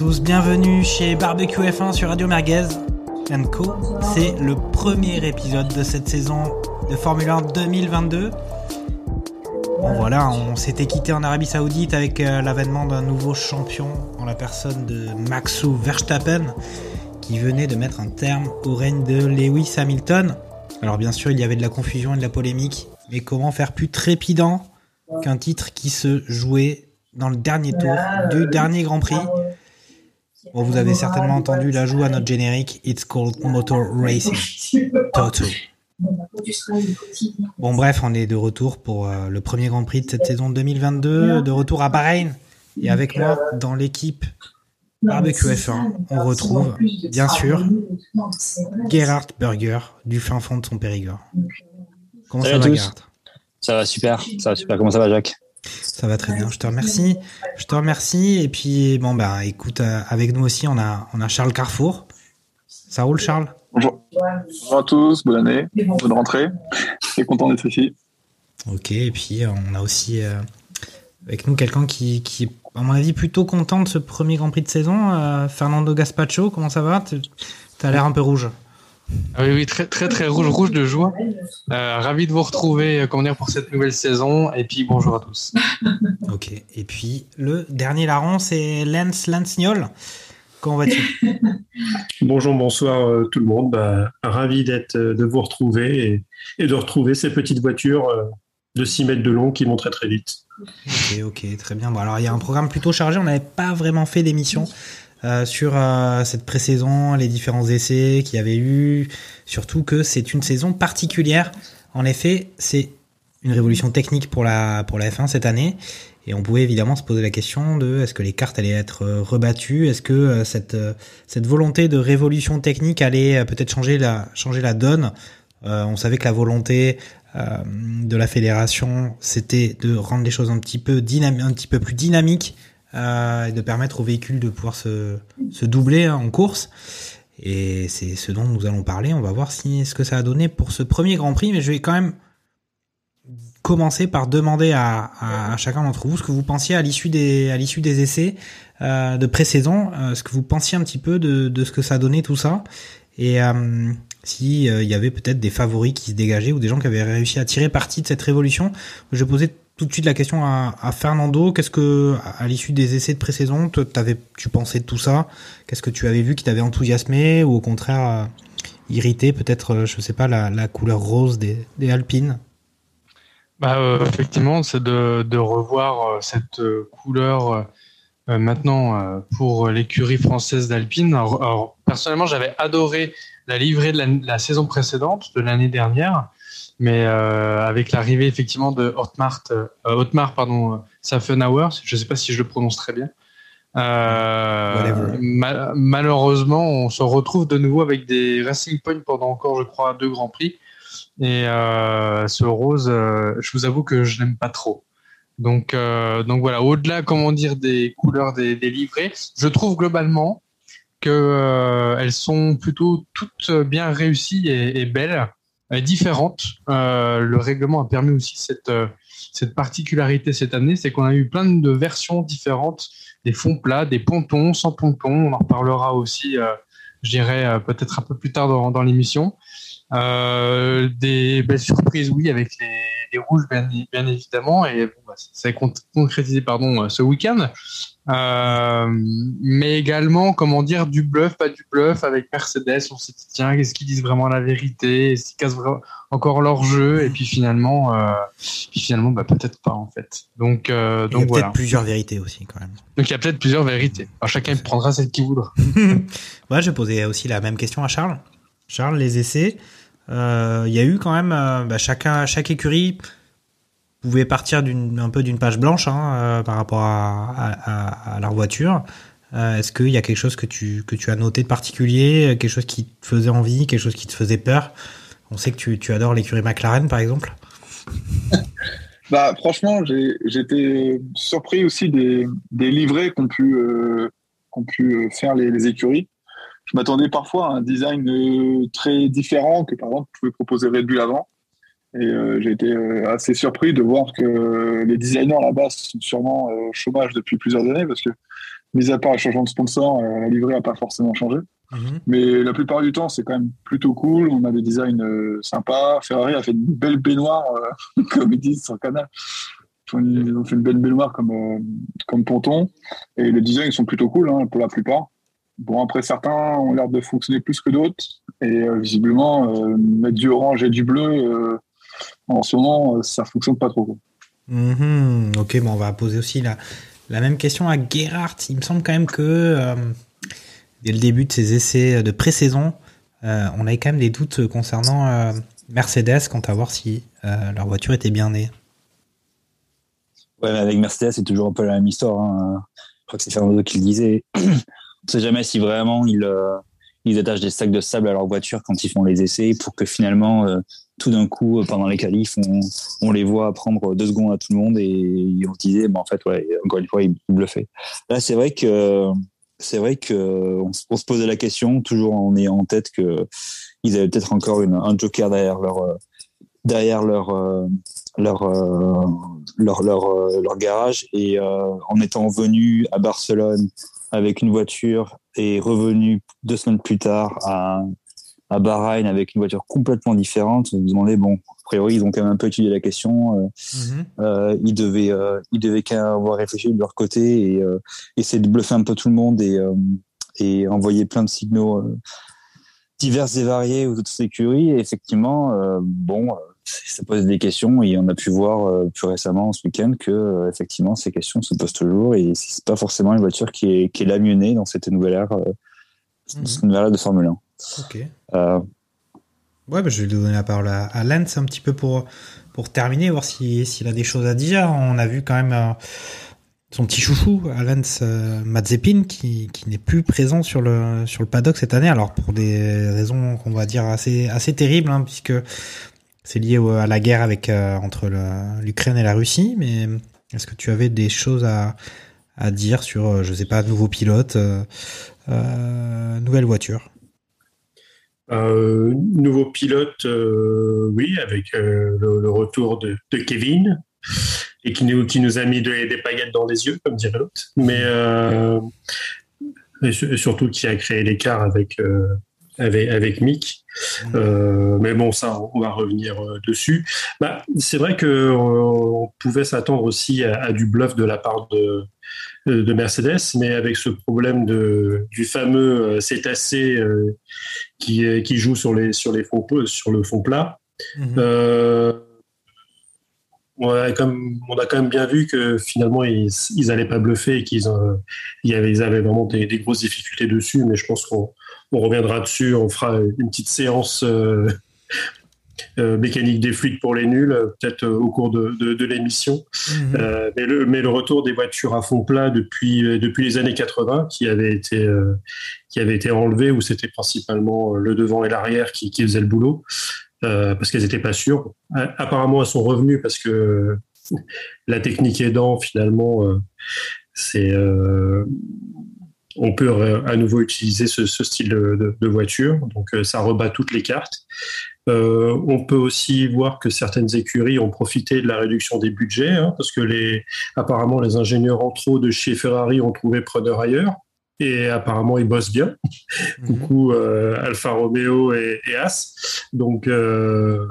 tous, bienvenue chez Barbecue F1 sur Radio Merguez Co. C'est le premier épisode de cette saison de Formule 1 2022. Bon voilà, on s'était quitté en Arabie Saoudite avec euh, l'avènement d'un nouveau champion en la personne de Maxou Verstappen qui venait de mettre un terme au règne de Lewis Hamilton. Alors bien sûr, il y avait de la confusion et de la polémique, mais comment faire plus trépidant qu'un titre qui se jouait dans le dernier tour du dernier Grand Prix? Bon, vous avez certainement entendu l'ajout à notre générique It's called Motor Racing. Toto. Bon bref, on est de retour pour euh, le premier Grand Prix de cette saison 2022, de retour à Bahreïn. Et avec moi, dans l'équipe Barbecue F1, on retrouve, bien sûr, Gerhard Berger, du fin fond de son Périgord. Comment Salut ça va. Gerhard? Ça va super, ça va super. Comment ça va, Jacques? Ça va très bien, je te remercie. Je te remercie. Et puis, bon, bah, écoute, euh, avec nous aussi, on a, on a Charles Carrefour. Ça roule, Charles? Bonjour. Bonjour à tous, bonne année, bonne rentrée. Très content d'être ici. Ok, et puis, on a aussi euh, avec nous quelqu'un qui, qui est, à mon avis, plutôt content de ce premier Grand Prix de saison. euh, Fernando Gaspacho, comment ça va? Tu as l'air un peu rouge. Ah oui, oui, très, très, très rouge, rouge de joie. Euh, ravi de vous retrouver, euh, comment dire, pour cette nouvelle saison. Et puis, bonjour à tous. Ok, et puis, le dernier larron, c'est Lance Lansniol. Comment vas-tu? Bonjour, bonsoir euh, tout le monde. Bah, ravi d'être, euh, de vous retrouver et, et de retrouver ces petites voitures euh, de 6 mètres de long qui vont très très vite. Ok, ok, très bien. Bon, alors il y a un programme plutôt chargé. On n'avait pas vraiment fait d'émission euh, sur euh, cette pré-saison, les différents essais qu'il y avait eu. Surtout que c'est une saison particulière. En effet, c'est une révolution technique pour la pour la F1 cette année. Et on pouvait évidemment se poser la question de est-ce que les cartes allaient être euh, rebattues, est-ce que cette cette volonté de révolution technique allait peut-être changer la changer la donne? On savait que la volonté de la fédération, c'était de rendre les choses un petit peu dynam- un petit peu plus dynamiques et de permettre aux véhicules de pouvoir se, se doubler hein, en course. Et c'est ce dont nous allons parler. On va voir si ce que ça a donné pour ce premier Grand Prix. Mais je vais quand même commencer par demander à, à, à chacun d'entre vous ce que vous pensiez à l'issue des à l'issue des essais euh, de pré-saison, euh, ce que vous pensiez un petit peu de, de ce que ça a donné tout ça. Et euh, si euh, y avait peut-être des favoris qui se dégageaient ou des gens qui avaient réussi à tirer parti de cette révolution. Je posais tout de suite la question à, Fernando. Qu'est-ce que, à l'issue des essais de pré-saison, tu pensais de tout ça? Qu'est-ce que tu avais vu qui t'avait enthousiasmé ou au contraire euh, irrité Peut-être, euh, je sais pas, la, couleur rose des, des Alpines? Bah, euh, effectivement, c'est de, revoir cette couleur maintenant pour l'écurie française d'Alpine. Personnellement, j'avais adoré la livrée de la saison précédente, de l'année dernière, mais euh, avec l'arrivée effectivement de Otmar, euh, Otmar pardon, euh, Safenauer, je ne sais pas si je le prononce très bien. Euh, ma- malheureusement, on se retrouve de nouveau avec des Racing Point pendant encore, je crois, deux grands prix. Et euh, ce rose, euh, je vous avoue que je n'aime pas trop. Donc, euh, donc voilà, au-delà, comment dire, des couleurs des, des livrets, je trouve globalement que euh, elles sont plutôt toutes bien réussies et, et belles, différentes. Euh, le règlement a permis aussi cette euh, cette particularité cette année, c'est qu'on a eu plein de versions différentes, des fonds plats, des pontons, sans pontons. On en reparlera aussi, euh, je dirais euh, peut-être un peu plus tard dans, dans l'émission. Euh, des belles surprises, oui, avec les des rouges, bien, bien évidemment, et bon, bah, ça s'est con- concrétisé pardon, euh, ce week-end. Euh, mais également, comment dire, du bluff, pas du bluff avec Mercedes. On s'est dit, tiens, est-ce qu'ils disent vraiment la vérité? Est-ce qu'ils cassent encore leur jeu? Et puis finalement, euh, puis finalement bah, peut-être pas en fait. Donc, euh, Il y a donc peut-être plusieurs vérités aussi quand même. Donc il y a peut-être plusieurs vérités. Alors, chacun prendra celle qu'il voudra. Ouais, je posais aussi la même question à Charles. Charles, les essais, il y a eu quand même bah, chacun, chaque écurie pouvait partir un peu d'une page blanche hein, euh, par rapport à, à, à- leur voiture. Euh, Est-ce qu'il y a quelque chose que tu que tu as noté de particulier, quelque chose qui te faisait envie, quelque chose qui te faisait peur? On sait que tu, tu adores l'écurie McLaren par exemple. Bah, franchement, j'étais surpris aussi des, des livrets qu'ont pu, euh, pu euh, faire les, les écuries. Je m'attendais parfois à un design euh, très différent que, par exemple, pouvait proposer Red Bull avant. Et euh, j'ai été euh, assez surpris de voir que les designers base sont sûrement euh, au chômage depuis plusieurs années parce que, mis à part le changement de sponsor, euh, la livrée n'a pas forcément changé. Mais la plupart du temps, c'est quand même plutôt cool. On a des designs euh, sympas. Ferrari a fait une belle baignoire, euh, comme ils disent sur le canal. Ils ont- Ils ont fait une belle baignoire comme, euh, comme ponton. Et les designs sont plutôt cool hein, pour la plupart. Bon, après, certains ont l'air de fonctionner plus que d'autres. Et euh, visiblement, euh, mettre du orange et du bleu, euh, en ce moment, euh, ça fonctionne pas trop. Mhm, ok, bon, on va poser aussi la, la même question à Gerhardt. Il me semble quand même que euh, dès le début de ces essais de pré-saison, euh, on avait quand même des doutes concernant euh, Mercedes quant à voir si euh, leur voiture était bien née. Ouais, mais avec Mercedes, c'est toujours un peu la même histoire. hein. Je crois que c'est Fernando qui le disait. On sait jamais si vraiment ils, euh, ils attachent des sacs de sable à leur voiture quand ils font les essais pour que finalement, euh, tout d'un coup, euh, pendant les qualifs, on, les voit prendre deux secondes à tout le monde et on se disait, bah, en fait, encore une fois, ils bluffaient. Là, c'est vrai que c'est vrai que on, se- posait la question toujours en ayant en tête que ils avaient peut-être encore un joker derrière leur euh, derrière leur euh, leur, leur leur garage et en étant venu à Barcelone avec une voiture et revenu deux semaines plus tard à à Bahreïn avec une voiture complètement différente, vous vous demandez bon, a priori ils ont quand même un peu étudié la question, euh, euh, ils devaient euh, ils devaient quand même avoir réfléchi de leur côté et essayer de bluffer un peu tout le monde et et envoyer plein de signaux euh, divers et variés aux autres écuries. Et effectivement, euh, bon, euh, ça pose des questions et on a pu voir euh, plus récemment ce week-end que effectivement ces questions se posent toujours et c'est pas forcément une voiture qui est qui est la mieux née dans cette nouvelle ère, euh, cette nouvelle ère de Formule 1. Ok. Euh, Ouais, bah, je vais donner la parole à, à Lance un petit peu pour, pour terminer, voir si- s'il a des choses à dire. On a vu quand même euh, son petit chouchou, Lance euh, Mazepin, qui, qui n'est plus présent sur le, sur le paddock cette année. Alors, pour des raisons qu'on va dire assez, assez terribles, hein, puisque c'est lié au- à la guerre avec, euh, entre l'Ukraine et la Russie. Mais est-ce que tu avais des choses à, à dire sur, je sais pas, nouveau pilote, euh, nouvelle voiture? Euh, nouveau pilote, euh, oui, avec euh, le, le retour de, de Kevin et qui nous, qui nous a mis des, des paillettes dans les yeux, comme dirait l'autre. Mais et surtout qui a créé l'écart avec, avec, avec Mick. Euh, mais bon, ça, on va revenir dessus. Bah, c'est vrai que on pouvait s'attendre aussi à, à du bluff de la part de, de Mercedes, mais avec ce problème de, du fameux cétacé euh, qui, qui joue sur, les, sur, les fonds, sur le fond plat. Euh, on, a comme, on a quand même bien vu que finalement, ils n'allaient pas bluffer et qu'ils euh, ils avaient vraiment des, des grosses difficultés dessus, mais je pense qu'on on reviendra dessus, on fera une petite séance euh, euh, mécanique des fluides pour les nuls, euh, peut-être euh, au cours de, de, de l'émission. Euh, mais, le, mais le retour des voitures à fond plat depuis, depuis les années 80, qui avait été, qui avait été enlevé, où c'était principalement le devant et l'arrière qui, qui faisaient le boulot, parce qu'elles n'étaient pas sûres. Apparemment, elles sont revenues parce que la technique aidant, finalement, c'est on peut à nouveau utiliser ce, ce style de, de- de voiture, donc ça rebat toutes les cartes. Euh, on peut aussi voir que certaines écuries ont profité de la réduction des budgets, hein, parce que les, apparemment les ingénieurs en trop de chez Ferrari ont trouvé preneur ailleurs, et apparemment ils bossent bien. Coucou euh, Alfa Romeo et, et As. Donc euh,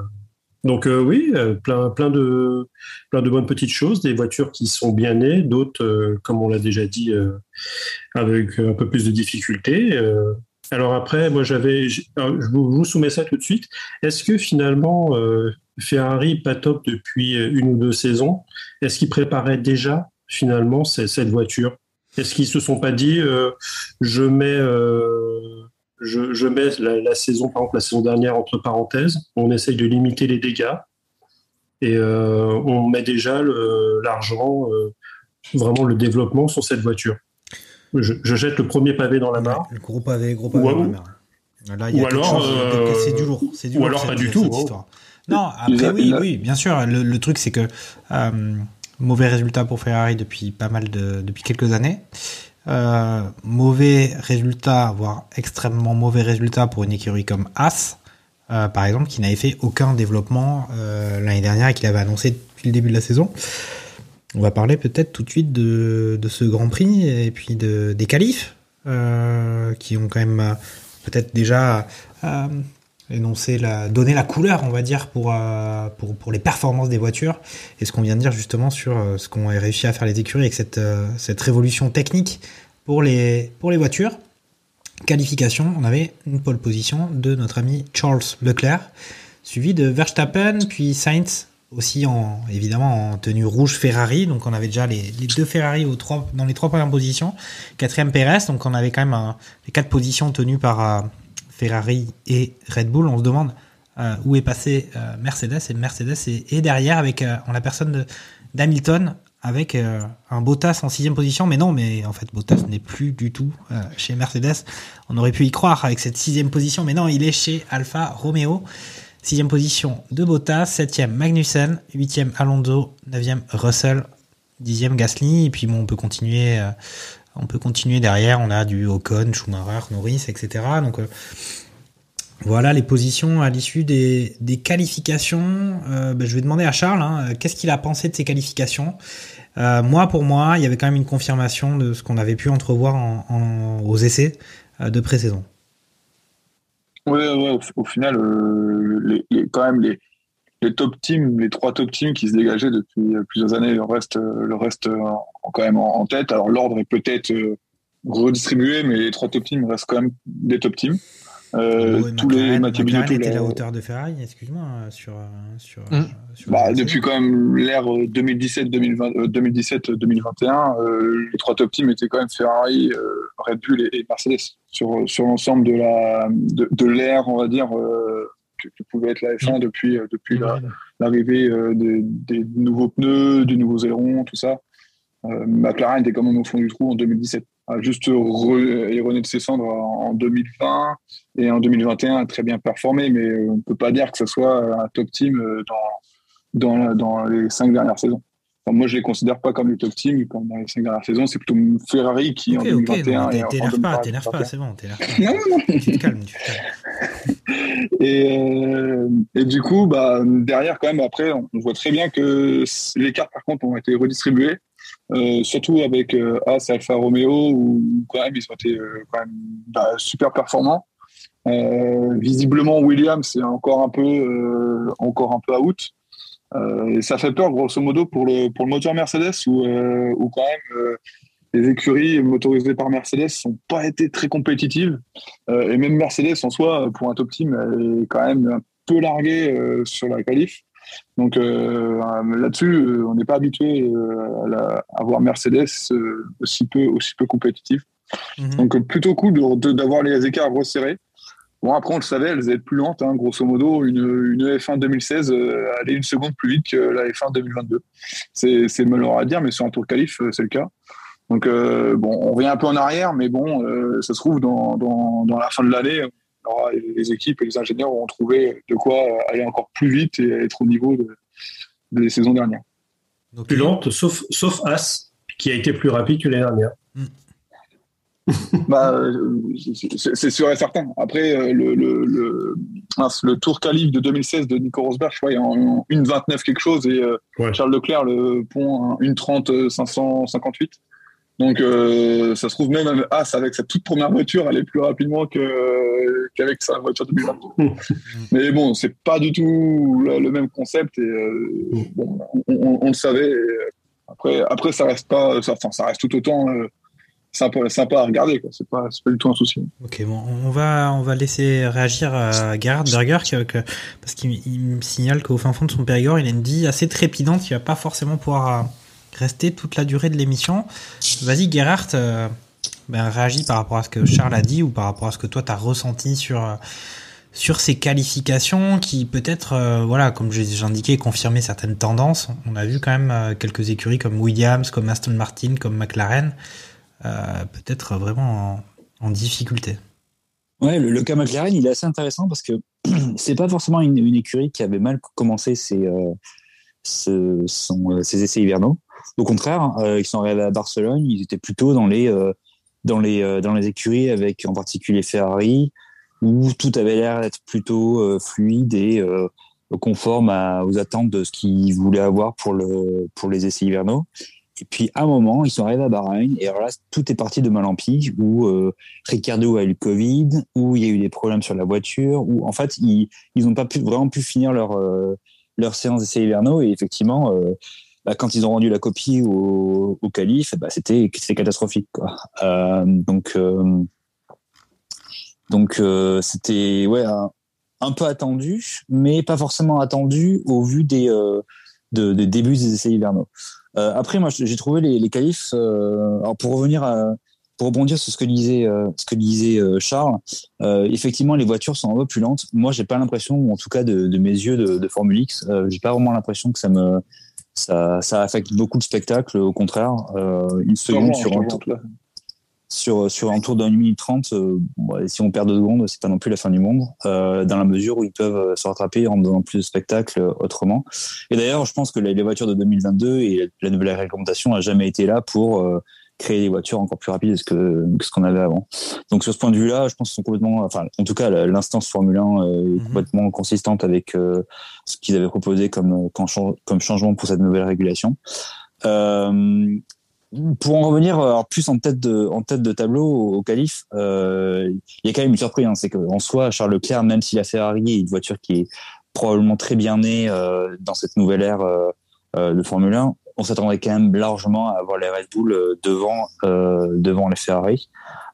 Donc oui, plein, plein, de, plein de bonnes petites choses, des voitures qui sont bien nées, d'autres, comme on l'a déjà dit, avec un peu plus de difficultés. Alors après, moi j'avais, je vous, soumets ça tout de suite. Est-ce que finalement Ferrari pas top depuis une ou deux saisons? Est-ce qu'ils préparaient déjà finalement cette voiture? Est-ce qu'ils se sont pas dit, je mets je, mets la, saison, par exemple la saison dernière entre parenthèses, on essaye de limiter les dégâts et euh, on met déjà l'argent, euh, vraiment le développement sur cette voiture? Je, jette le premier pavé dans la mare. Le gros pavé, gros pavé ou, Là, il y a ou alors, euh, c'est du lourd. Du ou alors pas du tout. Hein. Non, après oui, oui, bien sûr. Le, truc c'est que mauvais résultat pour Ferrari depuis pas mal de depuis quelques années. Euh, mauvais résultat, voire extrêmement mauvais résultat pour une écurie comme As, euh, par exemple, qui n'avait fait aucun développement euh, l'année dernière et qui l'avait annoncé depuis le début de la saison. On va parler peut-être tout de suite de, ce Grand Prix et puis de, des qualifs, qui ont quand même peut-être déjà la, donner la couleur, on va dire, pour, euh, les performances des voitures. Et ce qu'on vient de dire justement sur euh, ce qu'ont réussi à faire les écuries avec cette, euh, cette révolution technique pour les, pour les voitures. Qualification, on avait une pole position de notre ami Charles Leclerc, suivi de Verstappen, puis Sainz, aussi en, évidemment en tenue rouge Ferrari. Donc on avait déjà les, deux Ferrari aux trois, dans les trois premières positions. Quatrième Perez, donc on avait quand même les quatre positions tenues par, Ferrari et Red Bull, on se demande euh, où est passé euh, Mercedes et Mercedes est, derrière avec euh, en la personne d'Hamilton avec un Bottas en sixième position, mais non, mais en fait Bottas n'est plus du tout chez Mercedes. On aurait pu y croire avec cette sixième position, mais non, il est chez Alfa Romeo. Sixième position de Bottas, septième Magnussen, huitième Alonso, neuvième Russell, dixième Gasly, et puis bon, on peut continuer on peut continuer derrière, on a du Ocon, Schumacher, Norris, etc. Donc euh, voilà les positions à l'issue des, qualifications. Euh, ben, je vais demander à Charles, hein, qu'est-ce qu'il a pensé de ces qualifications? Euh, Moi, pour moi, il y avait quand même une confirmation de ce qu'on avait pu entrevoir aux essais de pré-saison. Oui, au, final, quand même, les, les top teams, les trois top teams qui se dégageaient depuis plusieurs années, le reste, le reste quand même en, tête. Alors l'ordre est peut-être euh, redistribué, mais les trois top teams restent quand même des top teams. Euh, tous les Mathieu Binotto était à la hauteur de Ferrari, excuse-moi, euh, sur, sur, hum. bah, depuis quand même l'ère 2017-2021, les trois top teams étaient quand même Ferrari, Red Bull et, Mercedes sur, sur l'ensemble de la de, de l'ère, on va dire, que, pouvait être la F1 hum. depuis depuis l'arrivée des, des, nouveaux pneus, des nouveaux ailerons, tout ça. Euh, McLaren était quand même au fond du trou en 2017 a juste erroné de ses cendres en 2020 et en 2021 a très bien performé, mais on ne peut pas dire que ce soit un top team euh, dans, dans, dans les cinq dernières saisons. moi, je ne les considère pas comme les top teams, comme dans les cinq dernières saisons. C'est plutôt Ferrari qui en 2021. Okay, t'énerve pas, t'énerve pas, c'est bon, t'énerve pas. non, non, non. Tu te calmes, tu te calmes. Et, euh, et, du coup, bah, derrière, quand même, après, on voit très bien que les cartes, par contre, ont été redistribuées. Euh, surtout avec euh, As Alfa Romeo où quand même ils ont été euh, quand même bah, super performants. visiblement Williams c'est encore un peu encore un peu out. et ça fait peur grosso modo pour le pour le moteur Mercedes où, quand même les écuries motorisées par Mercedes sont pas été très compétitives et même Mercedes en soi pour un top team est quand même un peu largué sur la qualif. Donc euh, là-dessus, euh, on n'est pas habitué euh, à, voir Mercedes aussi peu aussi peu compétitif. Mhm. Donc plutôt cool d'avoir les écarts resserrés. Bon après on le savait, elles étaient plus lentes, hein, grosso modo une, une F1 2016 allait une seconde plus vite que la F1 2022. C'est malheureux à dire, mais sur un tour qualif c'est le cas. Donc bon, on revient un peu en arrière, mais bon, ça se trouve dans, dans, dans la fin de l'année, les équipes et les ingénieurs ont trouvé de quoi aller encore plus vite et être au niveau des saisons dernières. Donc, plus lente, sauf, sauf As, qui a été plus rapide que l'année dernière. Hmm. bah, c'est sûr et certain. Après, euh, le, le, le, tour qualif de 2016 de Nico Rosberg, je crois, il y a en 1,29 quelque chose, et euh, Charles Leclerc, le pont 1,30 558. Donc, euh, ça se trouve même As avec sa toute première voiture, aller plus rapidement qu'avec sa voiture de 2022. Mais bon, c'est pas du tout le, le même concept et euh, bon, on, on- on le savait. après, après, ça reste pas, ça, enfin, ça reste tout autant euh, sympa, sympa à regarder. C'est pas, c'est pas du tout un souci. Ok, bon, on va, on va laisser réagir à Gerhard Berger que- que- parce qu'il il me signale qu'au fin fond de son Périgord, il a une vie assez trépidante. Il va pas forcément pouvoir rester toute la durée de l'émission. Vas-y, Gerhard, euh, ben, réagis par rapport à ce que Charles a dit ou par rapport à ce que toi tu as ressenti sur, euh, sur ces qualifications qui peut-être, euh, voilà, comme j'ai indiqué, confirmaient certaines tendances. On a vu quand même quelques écuries comme Williams, comme Aston Martin, comme McLaren, peut-être vraiment en- difficulté. Ouais, le, cas McLaren, il est assez intéressant parce que c'est pas forcément une, écurie qui avait mal commencé ses essais hivernaux. Au contraire, euh, ils sont arrivés à Barcelone, ils étaient plutôt dans les, euh, dans les, euh, dans les écuries avec en particulier Ferrari, où tout avait l'air d'être plutôt fluide et conforme aux attentes de ce qu'ils voulaient avoir pour, le, pour les essais hivernaux. Et puis, à un moment, ils sont arrivés à Bahreïn, et alors là, tout est parti de mal en pis, où euh, Ricardo a eu le Covid, où il y a eu des problèmes sur la voiture, où en fait, ils n'ont pas pu, vraiment pu finir leur, leur séance d'essais hivernaux, et effectivement, bah, quand ils ont rendu la copie au, au calife, bah, c'était catastrophique. Euh, donc, euh, donc euh, c'était ouais, un, peu attendu, mais pas forcément attendu au vu des, de, des débuts des essais hivernaux. Après, moi, j'ai trouvé les, les qualifs. Euh, alors pour revenir pour rebondir sur ce que disait, ce que disait Charles, effectivement, les voitures sont un peu plus lentes. Moi, j'ai pas l'impression, en tout cas de, mes yeux de, de Formule X, euh, j'ai pas vraiment l'impression que ça me ça, ça affecte beaucoup le spectacle. Au contraire, euh, une seconde sur un tour, sur, sur un tour d'un minute 30, euh, bon, si on perd deux secondes, c'est pas non plus la fin du monde, euh, dans la mesure où ils peuvent se rattraper en donnant plus de spectacle euh, autrement. Et d'ailleurs, je pense que les, les voitures de 2022 et la nouvelle réglementation a jamais été là pour créer des voitures encore plus rapides que, que ce qu'on avait avant. Donc sur ce point de vue-là, je pense qu'ils sont complètement, enfin, en tout cas, l'instance Formule 1 euh, est complètement consistante avec euh, ce qu'ils avaient proposé comme, euh, comme, chan- comme changement pour cette nouvelle régulation. Euh, pour en revenir alors, plus en tête de, en tête de tableau au, euh, il y a quand même une surprise. Hein, c'est qu'en soi, Charles Leclerc, même si la Ferrari est une voiture qui est probablement très bien née dans cette nouvelle ère de Formule 1, on s'attendait quand même largement à avoir les Red Bull euh, devant, euh, devant les Ferrari,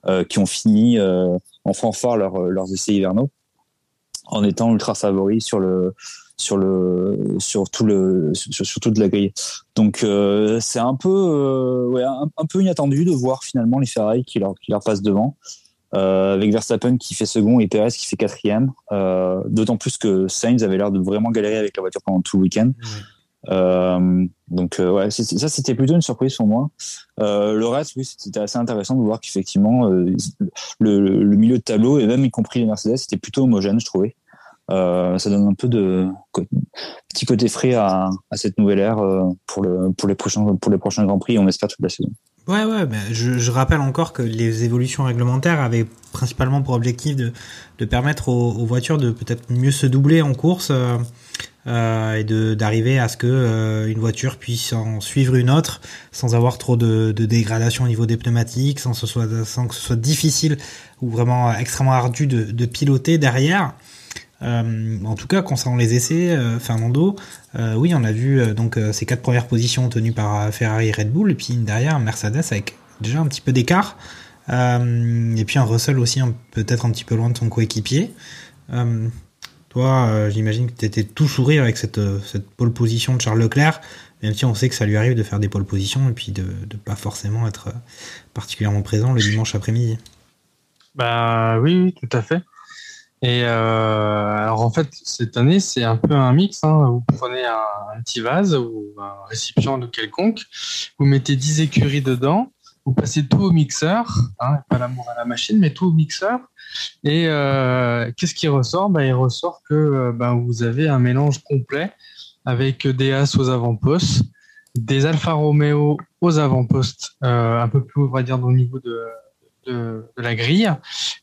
euh, qui ont fini en fanfare leur, leurs essais hivernaux, en étant ultra favoris sur tout toute la grille. Donc c'est un peu inattendu de voir finalement les Ferrari qui leur passent devant. Avec Verstappen qui fait second et Perez qui fait quatrième. D'autant plus que Sainz avait l'air de vraiment galérer avec la voiture pendant tout le week-end. Euh, donc euh, ouais, ça c'était plutôt une surprise pour moi. Euh, le reste, oui, c'était assez intéressant de voir qu'effectivement euh, le, le- milieu de tableau et même y compris les Mercedes, c'était plutôt homogène, je trouvais. Euh, ça donne un peu de petit côté frais à, à cette nouvelle ère euh, pour le pour les prochains pour les prochains grands prix. On espère toute la saison. Ouais, ouais, ben, je, je rappelle encore que les évolutions réglementaires avaient principalement pour objectif de, de permettre aux, aux voitures de peut-être mieux se doubler en course euh, euh, et de d'arriver à ce que euh, une voiture puisse en suivre une autre sans avoir trop de, de dégradation au niveau des pneumatiques, sans, que ce soit, sans que ce soit difficile ou vraiment extrêmement ardu de, de piloter derrière. Euh, en tout cas, concernant les essais, euh, Fernando, euh, oui, on a vu donc ces quatre premières positions tenues par Ferrari et Red Bull, et puis derrière Mercedes avec déjà un petit peu d'écart, et puis un Russell aussi peut-être un petit peu loin de son coéquipier. Toi, j'imagine que tu étais tout sourire avec cette, pole position de Charles Leclerc, même si on sait que ça lui arrive de faire des pole positions et puis de ne pas forcément être particulièrement présent le dimanche après-midi. Bah oui, tout à fait. Et euh, alors en fait, cette année, c'est un peu un mix. hein. Vous prenez un, petit vase ou un récipient de quelconque, vous mettez 10 écuries dedans, vous passez tout au mixeur, hein, pas l'amour à la machine, mais tout au mixeur. Et euh, qu'est-ce qui ressort? Bah, Il ressort que bah, vous avez un mélange complet avec des As aux avant-postes, des Alfa Romeo aux avant-postes, euh, un peu plus, on va dire, au niveau de, de, de la grille.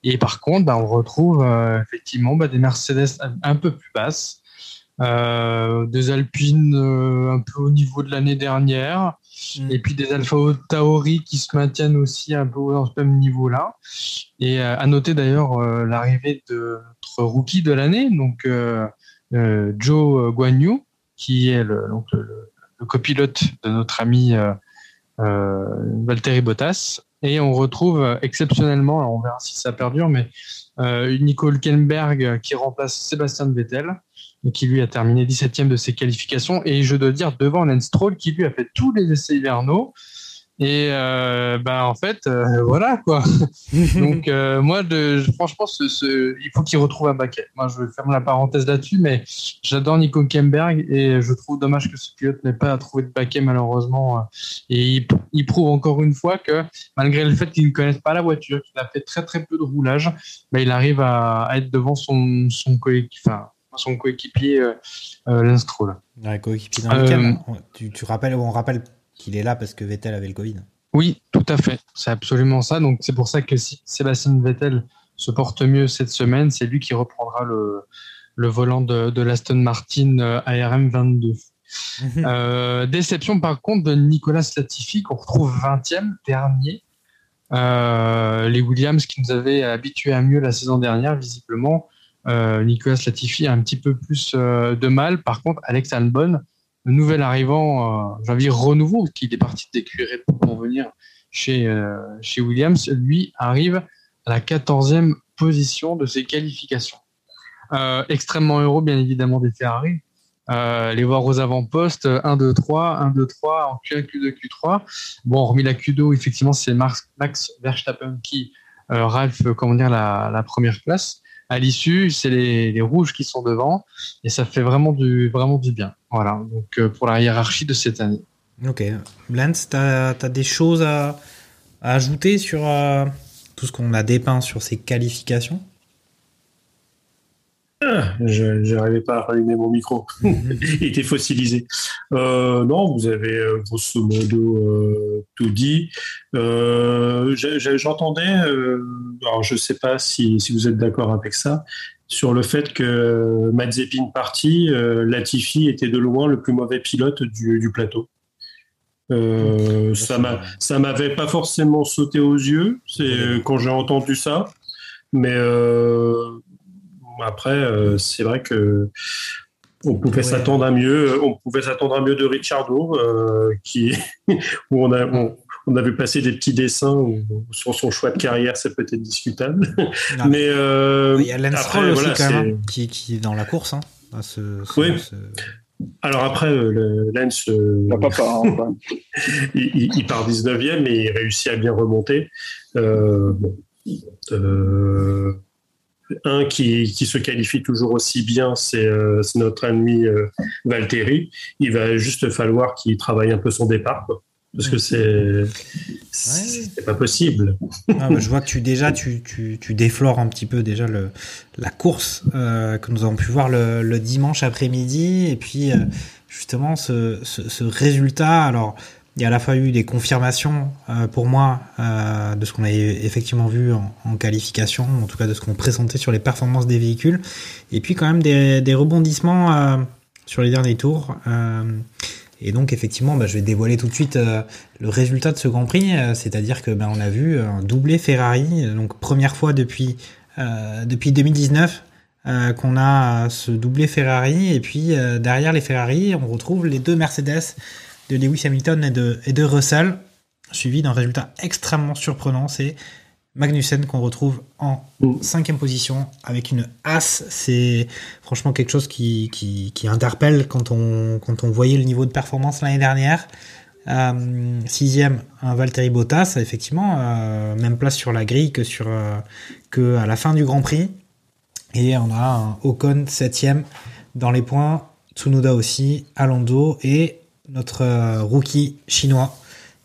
Et par contre, bah, on retrouve euh, effectivement bah, des Mercedes un, peu plus basses, euh, des Alpines euh, un peu au niveau de l'année dernière, Mm. et puis des Alpha Tauri qui se maintiennent aussi un peu dans ce même niveau-là. Et à noter d'ailleurs l'arrivée de notre rookie de l'année, donc Joe Guanyu, qui est le, donc le, le- le copilote de notre ami euh, Valtteri Bottas. Et on retrouve euh, exceptionnellement, on verra si ça perdure, mais euh, Nico Hülkenberg qui remplace Sébastien Vettel et qui lui a terminé 17e de ses qualifications. Et je dois dire devant Lance Stroll qui lui a fait tous les essais hivernaux. Et euh, ben en fait, euh, voilà quoi. Donc euh, moi, de, franchement, ce, ce- il faut qu'il retrouve un baquet. Moi, je ferme la parenthèse là-dessus, mais j'adore Nico Hülkenberg et je trouve dommage que ce pilote n'ait pas trouvé de baquet malheureusement. Et il, il prouve encore une fois que malgré le fait qu'il ne connaisse pas la voiture, qu'il a fait très très peu de roulage, ben, il arrive à, à être devant son, son coéquipier, enfin, son coéquipier euh, euh, Lance Stroll. Ouais, coéquipier dans Euh, tu, tu rappelles, on rappelle qu'il est là parce que Vettel avait le Covid. Oui, tout à fait. C'est absolument ça. Donc c'est pour ça que si Sébastien Vettel se porte mieux cette semaine, c'est lui qui reprendra le, le volant de, de l'Aston Martin euh, ARM 22. Euh, déception par contre de Nicolas Latifi qu'on retrouve 20e dernier. Euh, les Williams qui nous avaient habitués à mieux la saison dernière, visiblement, euh, Nicolas Latifi a un petit peu plus de mal. Par contre, Alex Albon, le nouvel arrivant, euh, renouveau, qui est parti d'écurie pour venir chez, euh, chez Williams, lui arrive à la 14e position de ses qualifications. Euh, extrêmement heureux, bien évidemment, des Ferrari. Euh, les voir aux avant-postes, 1, 2, 3, 1, 2, 3, en Q1, Q2, Q3. Bon, hormis la Q2, effectivement, c'est Max, Verstappen qui Ralph, comment dire, la première place. À l'issue, c'est les, rouges qui sont devant et ça fait vraiment du, vraiment du bien. Voilà, donc euh, pour la hiérarchie de cette année. Ok. Lance, tu as, des choses à, à ajouter sur euh, tout ce qu'on a dépeint sur ces qualifications? Ah, je n'arrivais pas à rallumer mon micro. Il était fossilisé. Euh, non, vous avez euh, grosso modo euh, tout dit. Euh, J'entendais, alors je ne sais pas si, si vous êtes d'accord avec ça, sur le fait que Mazepin parti, Latifi était de loin le plus mauvais pilote du, du plateau. Euh, ça m'a, ça m'avait pas forcément sauté aux yeux, c'est euh, quand j'ai entendu ça, mais euh, après, euh, c'est vrai que on pouvait Ouais. s'attendre à mieux. On pouvait s'attendre à mieux de Ricciardo, euh, qui où on a on, on avait passé des petits dessins où- sur son choix de carrière, c'est peut-être discutable. Non, Mais euh, Il y a Lance après, aussi voilà, quand même, c'est- hein, qui, qui est dans la course. Hein, à ce, ce- Oui. ce- Alors après, euh, le Lance, euh, La papa, hein, il, il- il part 19e et il réussit à bien remonter. Euh, bon, euh, un qui, qui se qualifie toujours aussi bien, c'est euh, c'est notre ami euh, Valtteri. Il va juste falloir qu'il travaille un peu son départ, quoi. parce que c'est c'est pas possible. Ah, bah, je vois que tu déjà tu, tu, tu déflores un petit peu déjà le, la course euh, que nous avons pu voir le, le dimanche après-midi et puis euh, justement ce, ce, ce résultat. Alors il y a à la fois eu des confirmations euh, pour moi euh, de ce qu'on avait effectivement vu en, qualification, en tout cas de ce qu'on présentait sur les performances des véhicules, et puis quand même des, rebondissements euh, sur les derniers tours. Et donc effectivement, bah, je vais dévoiler tout de suite le résultat de ce Grand Prix, c'est-à-dire que bah, on a vu un doublé Ferrari, donc première fois depuis depuis 2019 euh, qu'on a ce doublé Ferrari, et puis derrière les Ferrari, on retrouve les deux Mercedes de Lewis Hamilton et de, et de Russell, suivi d'un résultat extrêmement surprenant, c'est Magnussen qu'on retrouve en cinquième position avec une as. C'est franchement quelque chose qui, qui, qui interpelle quand on, quand on voyait le niveau de performance l'année dernière. Euh, sixième, un Valtteri Bottas, effectivement, euh, même place sur la grille que, sur, euh, que à la fin du Grand Prix. Et on a un Ocon septième dans les points, Tsunoda aussi, Alonso et notre euh, rookie chinois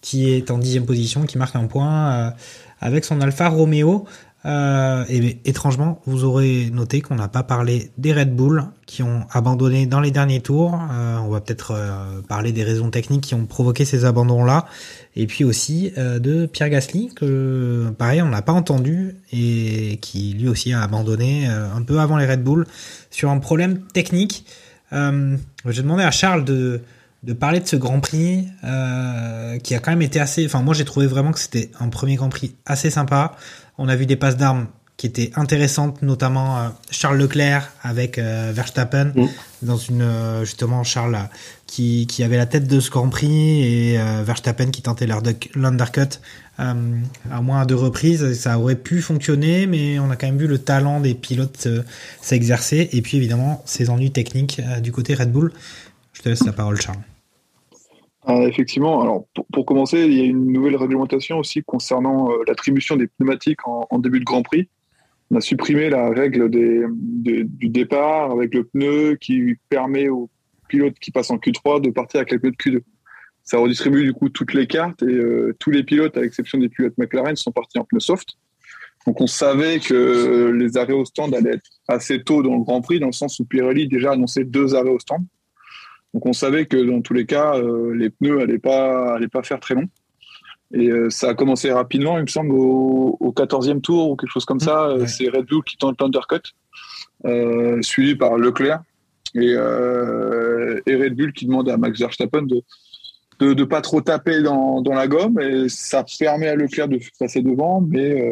qui est en dixième position, qui marque un point euh, avec son Alfa Romeo. Euh, et étrangement, vous aurez noté qu'on n'a pas parlé des Red Bull qui ont abandonné dans les derniers tours. Euh, on va peut-être euh, parler des raisons techniques qui ont provoqué ces abandons-là. Et puis aussi euh, de Pierre Gasly, que pareil, on n'a pas entendu et qui lui aussi a abandonné un peu avant les Red Bull sur un problème technique. J'ai demandé à Charles de, de parler de ce Grand Prix euh, qui a quand même été assez. Enfin, moi j'ai trouvé vraiment que c'était un premier Grand Prix assez sympa. On a vu des passes d'armes qui étaient intéressantes, notamment euh, Charles Leclerc avec euh, Verstappen Mm. dans une justement Charles qui, qui avait la tête de ce Grand Prix et Verstappen qui tentait l'underc- l'undercut à moins de reprises. Ça aurait pu fonctionner, mais on a quand même vu le talent des pilotes s'exercer et puis évidemment ces ennuis techniques du côté Red Bull. Je te laisse la parole, Charles. Ah, effectivement, alors pour, commencer, il y a une nouvelle réglementation aussi concernant euh, l'attribution des pneumatiques en, début de Grand Prix. On a supprimé la règle du départ avec le pneu qui permet aux pilotes qui passent en Q3 de partir avec les pneus de Q2. Ça redistribue du coup toutes les cartes et euh, tous les pilotes, à l'exception des pilotes McLaren, sont partis en pneus soft. Donc on savait que les arrêts au stand allaient être assez tôt dans le Grand Prix, dans le sens où Pirelli déjà annonçait deux arrêts au stand. Donc on savait que dans tous les cas, euh, les pneus allaient pas, allaient pas faire très long. Et euh, ça a commencé rapidement, il me semble, au, au 14e tour ou quelque chose comme ça. Euh, ouais. C'est Red Bull qui tente l'undercut, euh, suivi par Leclerc. Et, et Red Bull qui demande à Max Verstappen de de, de pas trop taper dans, dans la gomme et ça permet à Leclerc de passer devant mais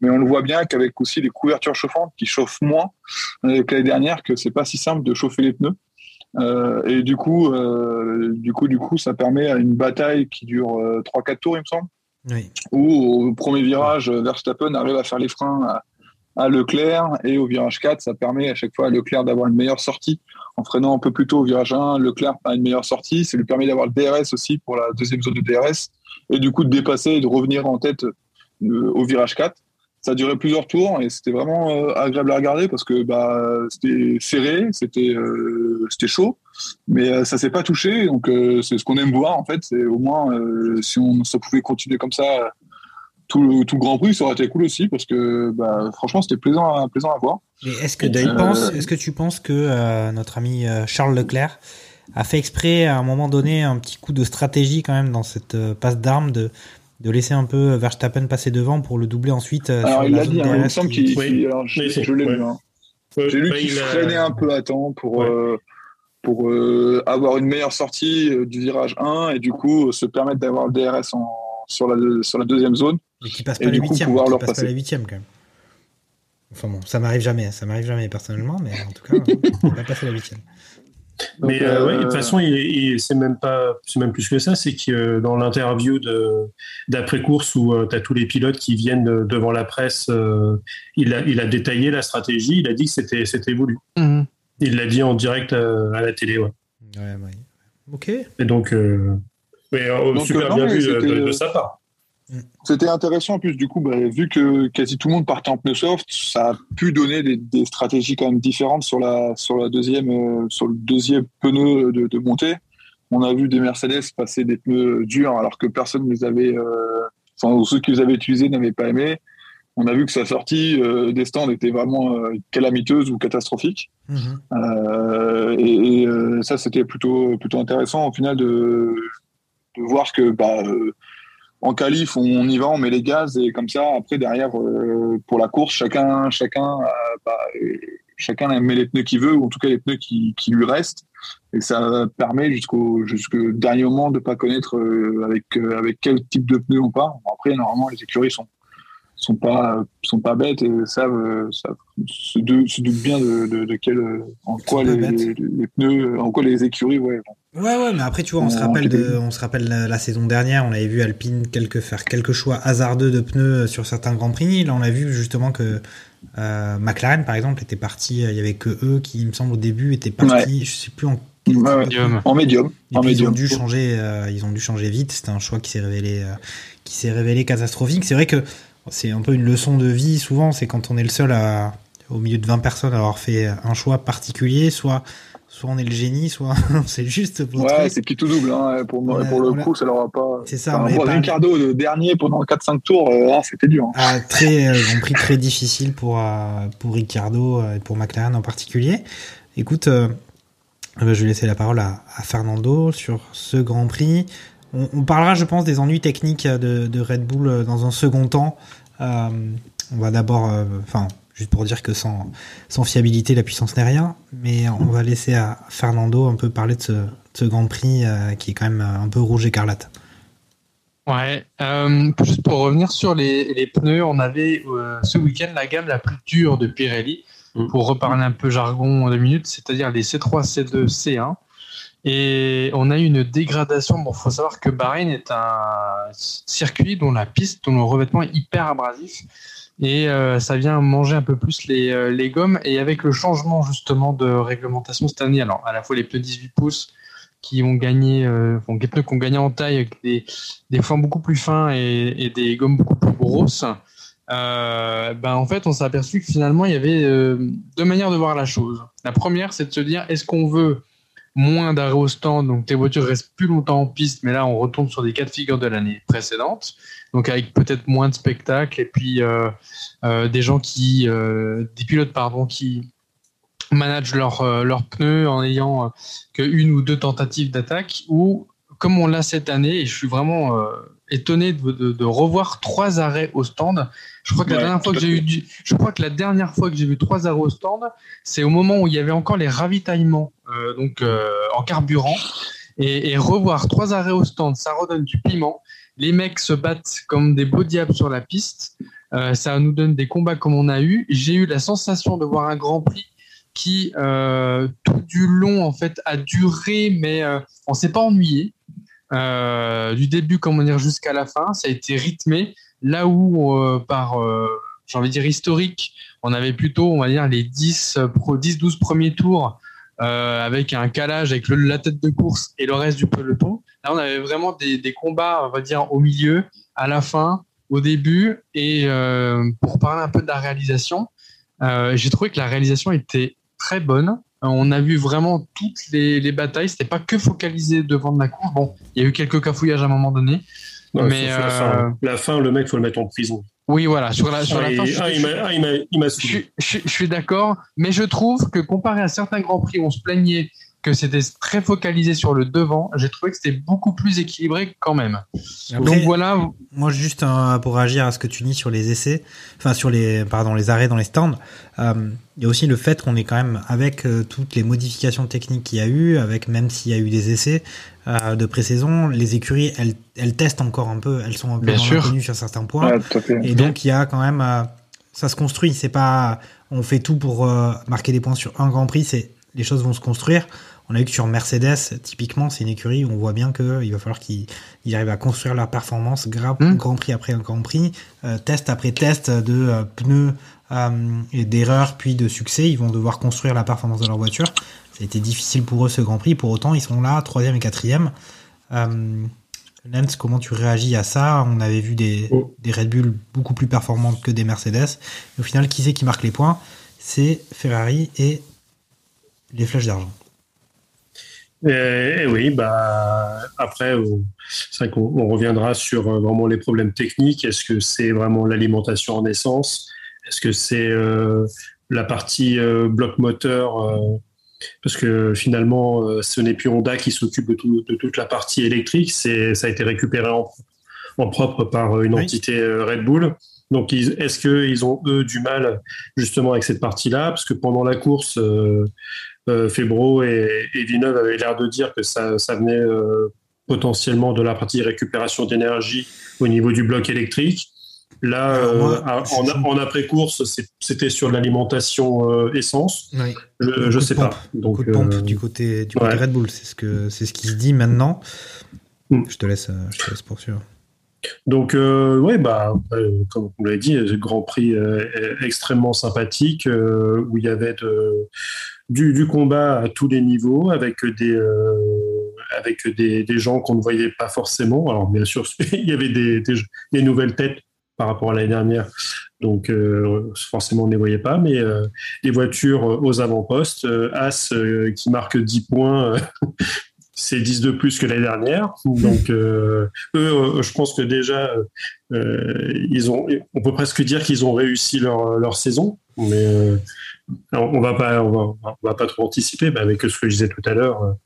mais on le voit bien qu'avec aussi les couvertures chauffantes qui chauffent moins que l'année dernière que c'est pas si simple de chauffer les pneus euh, et du coup, euh, du coup, du coup, ça permet à une bataille qui dure euh, 3-4 tours, il me semble, Oui. où au premier virage, euh, Verstappen arrive à faire les freins à, à Leclerc, et au virage 4, ça permet à chaque fois à Leclerc d'avoir une meilleure sortie. En freinant un peu plus tôt au virage 1, Leclerc a une meilleure sortie. Ça lui permet d'avoir le DRS aussi pour la deuxième zone de DRS, et du coup de dépasser et de revenir en tête euh, au virage 4. Ça a duré plusieurs tours et c'était vraiment euh, agréable à regarder parce que bah, c'était serré, c'était euh, c'était chaud, mais euh, ça s'est pas touché. Donc euh, c'est ce qu'on aime voir en fait. C'est au moins euh, si on ça pouvait continuer comme ça tout le, tout le Grand Prix, ça aurait été cool aussi parce que bah, franchement c'était plaisant à, plaisant à voir. Est-ce que, tu penses, est-ce que tu penses que notre ami Charles Leclerc a fait exprès à un moment donné un petit coup de stratégie quand même dans cette passe d'armes de, de laisser un peu Verstappen passer devant pour le doubler ensuite euh, Alors sur il la l'a dit, hein, il me semble qui- qu'il, Oui. alors, je, Oui, c'est- je l'ai ouais. vu. hein. Ouais, J'ai lu qu'il freinait un peu à temps pour, Ouais. euh, pour euh, avoir une meilleure sortie euh, du virage 1 et du coup euh, se permettre d'avoir le DRS en, sur, la, sur la deuxième zone. et qui passe Et pas du les coup, huitièmes, pouvoir qui leur passe pas passer. les huitièmes quand même. Enfin bon, ça m'arrive jamais, ça m'arrive jamais personnellement, mais en tout cas, on va passer la huitième. Donc, Mais euh, euh, ouais, de toute façon, il, il- c'est même pas, c'est même plus que ça. C'est que euh, dans l'interview de d'après course où tu as tous les pilotes qui viennent euh, devant la presse, euh, il a il a détaillé la stratégie. Il a dit que c'était c'était voulu. Mhm. Il l'a dit en direct euh, à la télé. Ouais. Ouais, ouais. Ok. Et donc, euh, mais, euh, Donc, super euh, non, bien mais vu de, c'était, de- de euh, sa part. C'était intéressant en plus, du coup, bah, vu que quasi tout le monde partait en pneu soft, ça a pu donner des, des stratégies quand même différentes sur la, sur la deuxième, euh, sur le deuxième pneu de, de montée. On a vu des Mercedes passer des pneus durs alors que personne ne les avait, euh, enfin, ceux qui les avaient utilisés n'avaient pas aimé. On a vu que sa sortie euh, des stands était vraiment euh, calamiteuse ou catastrophique. Mhm. Euh, et et, ça, c'était plutôt, plutôt intéressant au final de, de voir que bah, en qualif, on y va, on met les gaz et comme ça, après derrière, euh, pour la course, chacun, chacun, euh, bah, euh, chacun met les pneus qu'il veut ou en tout cas les pneus qui, qui lui restent. Et ça permet jusqu'au dernier moment de pas connaître avec avec quel type de pneus on part. Après, normalement, les écuries sont sont pas sont pas bêtes et savent savent se, dou- se doutent bien de, de, de quel en quoi les, pneus en quoi les écuries ouais vont- Ouais, ouais, mais après, tu vois, on se rappelle de, on se rappelle la, la saison dernière, on avait vu Alpine quelques, faire quelques choix hasardeux de pneus sur certains grands prix. Là, on a vu justement que euh, McLaren, par exemple, était parti. euh, Il y avait que eux qui, il me semble, au début, étaient partis. Je sais plus en quel Ouais, Medium. en médium en puis ils ont médium dû changer, euh, ils ont dû changer vite. C'était un choix qui s'est révélé, euh, qui s'est révélé catastrophique. C'est vrai que c'est un peu une leçon de vie. Souvent, c'est quand on est le seul à, au milieu de 20 personnes à avoir fait un choix particulier, soit, soit on est le génie, soit c'est juste pour ouais c'est qui tout double hein, pour, pour le coup ça leur a pas C'est ça, Enfin, on pas- Ricardo le dernier pendant 4-5 tours euh, ah, c'était dur hein. Ah, très, euh, Grand Prix très difficile pour, euh, pour Ricardo euh, et pour McLaren en particulier. Écoute, euh, euh, je vais laisser la parole à, à Fernando sur ce Grand Prix. On, on parlera, je pense, des ennuis techniques de, de Red Bull euh, dans un second temps. Euh, on va d'abord, euh, enfin, juste pour dire que sans, sans fiabilité, la puissance n'est rien. Mais on va laisser à Fernando un peu parler de ce, de ce Grand Prix euh, qui est quand même un peu rouge écarlate. Ouais, euh, juste pour revenir sur les, les pneus, on avait euh, ce week-end la gamme la plus dure de Pirelli, Mm. pour reparler un peu jargon en deux minutes, c'est-à-dire les C3, C2, C1. Et on a eu une dégradation. Bon, faut savoir que Bahreïn est un circuit dont la piste, dont le revêtement est hyper abrasif. Et euh, ça vient manger un peu plus les, euh, les gommes. Et avec le changement justement de réglementation cette année, alors à la fois les pneus 18 pouces qui ont gagné, euh, des pneus qui ont gagné en taille avec des, des flancs beaucoup plus fins et, et des gommes beaucoup plus grosses. Euh, ben en fait, on s'est aperçu que finalement, il y avait deux manières de voir la chose. La première, c'est de se dire, est-ce qu'on veut moins d'arrêts au stand, donc tes voitures restent plus longtemps en piste, mais là, on retombe sur des cas de figure de l'année précédente, donc avec peut-être moins de spectacles et puis euh, euh, des gens qui, euh, des pilotes pardon, qui managent leurs leurs pneus en ayant euh, que une ou deux tentatives d'attaque, ou comme on l'a cette année, et je suis vraiment étonné de revoir trois arrêts au stand. Je crois que la dernière fois que j'ai eu, du- je crois que la dernière fois que j'ai vu trois arrêts au stand, c'est au moment où il y avait encore les ravitaillements, euh, donc euh, en carburant, et, et revoir trois arrêts au stand, ça redonne du piment. Les mecs se battent comme des beaux diables sur la piste. Euh, ça nous donne des combats comme on a eu. J'ai eu la sensation de voir un Grand Prix qui tout du long en fait a duré, mais on s'est pas ennuyé. Du début, comment dire, jusqu'à la fin, ça a été rythmé. Là où, euh, par, euh, j'ai envie de dire historique, on avait plutôt, on va dire, les 10, euh, pro- 10 12 premiers tours euh, avec un calage avec la tête de course et le reste du peloton. Là, on avait vraiment des, combats, on va dire, au milieu, à la fin, au début. Et pour parler un peu de la réalisation, j'ai trouvé que la réalisation était très bonne. On a vu vraiment toutes les, les batailles. C'était pas que focalisé devant de la course. Bon, il y a eu quelques cafouillages à un moment donné. Non, mais la, euh, fin. la fin, le mec, faut le mettre en prison. oui, voilà. Sur la, sur Ah, la fin, je- ah, il je, suis- je d'accord, mais je trouve que comparé à certains grands prix, où on se plaignait que c'était très focalisé sur le devant. J'ai trouvé que c'était beaucoup plus équilibré quand même. Après, Donc voilà. Moi, juste euh, pour réagir à ce que tu dis sur les essais, enfin sur les, pardon, les arrêts dans les stands, euh, il y a aussi le fait qu'on est quand même avec euh, toutes les modifications techniques qu'il y a eu, avec même s'il y a eu des essais euh, de pré-saison, les écuries, elles, elles testent encore un peu, elles sont un peu Bien dans sûr. l'inconnu sur certains points. Ouais. Et donc il y a quand même, euh, ça se construit. C'est pas, on fait tout pour euh, marquer des points sur un Grand Prix. C'est les choses vont se construire. On a vu que sur Mercedes, typiquement, c'est une écurie où on voit bien que il va falloir qu'ils ils arrivent à construire leur performance gra- Mm. Grand Prix après un Grand Prix, euh, test après test de euh, pneus euh, et d'erreurs puis de succès. Ils vont devoir construire la performance de leur voiture. Ça a été difficile pour eux ce Grand Prix. Pour autant, ils sont là, troisième et quatrième. Lance, comment tu réagis à ça? On avait vu des, Oh. des Red Bull beaucoup plus performantes que des Mercedes. Et au final, qui c'est qui marque les points? C'est Ferrari et les flèches d'argent. Et, et oui, bah après, c'est vrai qu'on on reviendra sur euh, vraiment les problèmes techniques. Est-ce que c'est vraiment l'alimentation en essence? Est-ce que c'est euh, la partie euh, bloc moteur euh, Parce que finalement, ce n'est plus Honda qui s'occupe de, tout- de toute la partie électrique. C'est ça a été récupéré en, en propre par une Oui. entité Red Bull. Donc, est-ce qu'ils ont eux du mal justement avec cette partie-là? Parce que pendant la course. euh, Febro et, et Villeneuve avaient l'air de dire que ça, ça venait euh, potentiellement de la partie récupération d'énergie au niveau du bloc électrique. Là, euh, moi, en, après-course, c'était sur l'alimentation euh, essence. Je, de sais pompe. pas. Donc, coup de pompe euh, du côté du ouais. côté Red Bull, c'est ce que ce qui se dit maintenant. Mm. Je te laisse, euh, je te laisse poursuivre. Donc, euh, ouais, bah, euh, comme vous l'avez dit, euh, Grand Prix euh, extrêmement sympathique euh, où il y avait du, combat à tous les niveaux avec des, avec des, gens qu'on ne voyait pas forcément. Alors, bien sûr, il y avait des, nouvelles têtes par rapport à l'année dernière. Donc, forcément, on ne les voyait pas, mais euh, des voitures aux avant-postes, euh, As qui marque 10 points, c'est 10 de plus que l'année dernière. Donc, euh, eux, euh, je pense que déjà, euh, ils ont, on peut presque dire qu'ils ont réussi leur, leur saison, mais euh, on va pas, on va, on va pas trop anticiper. Mais avec ce que je disais tout à l'heure,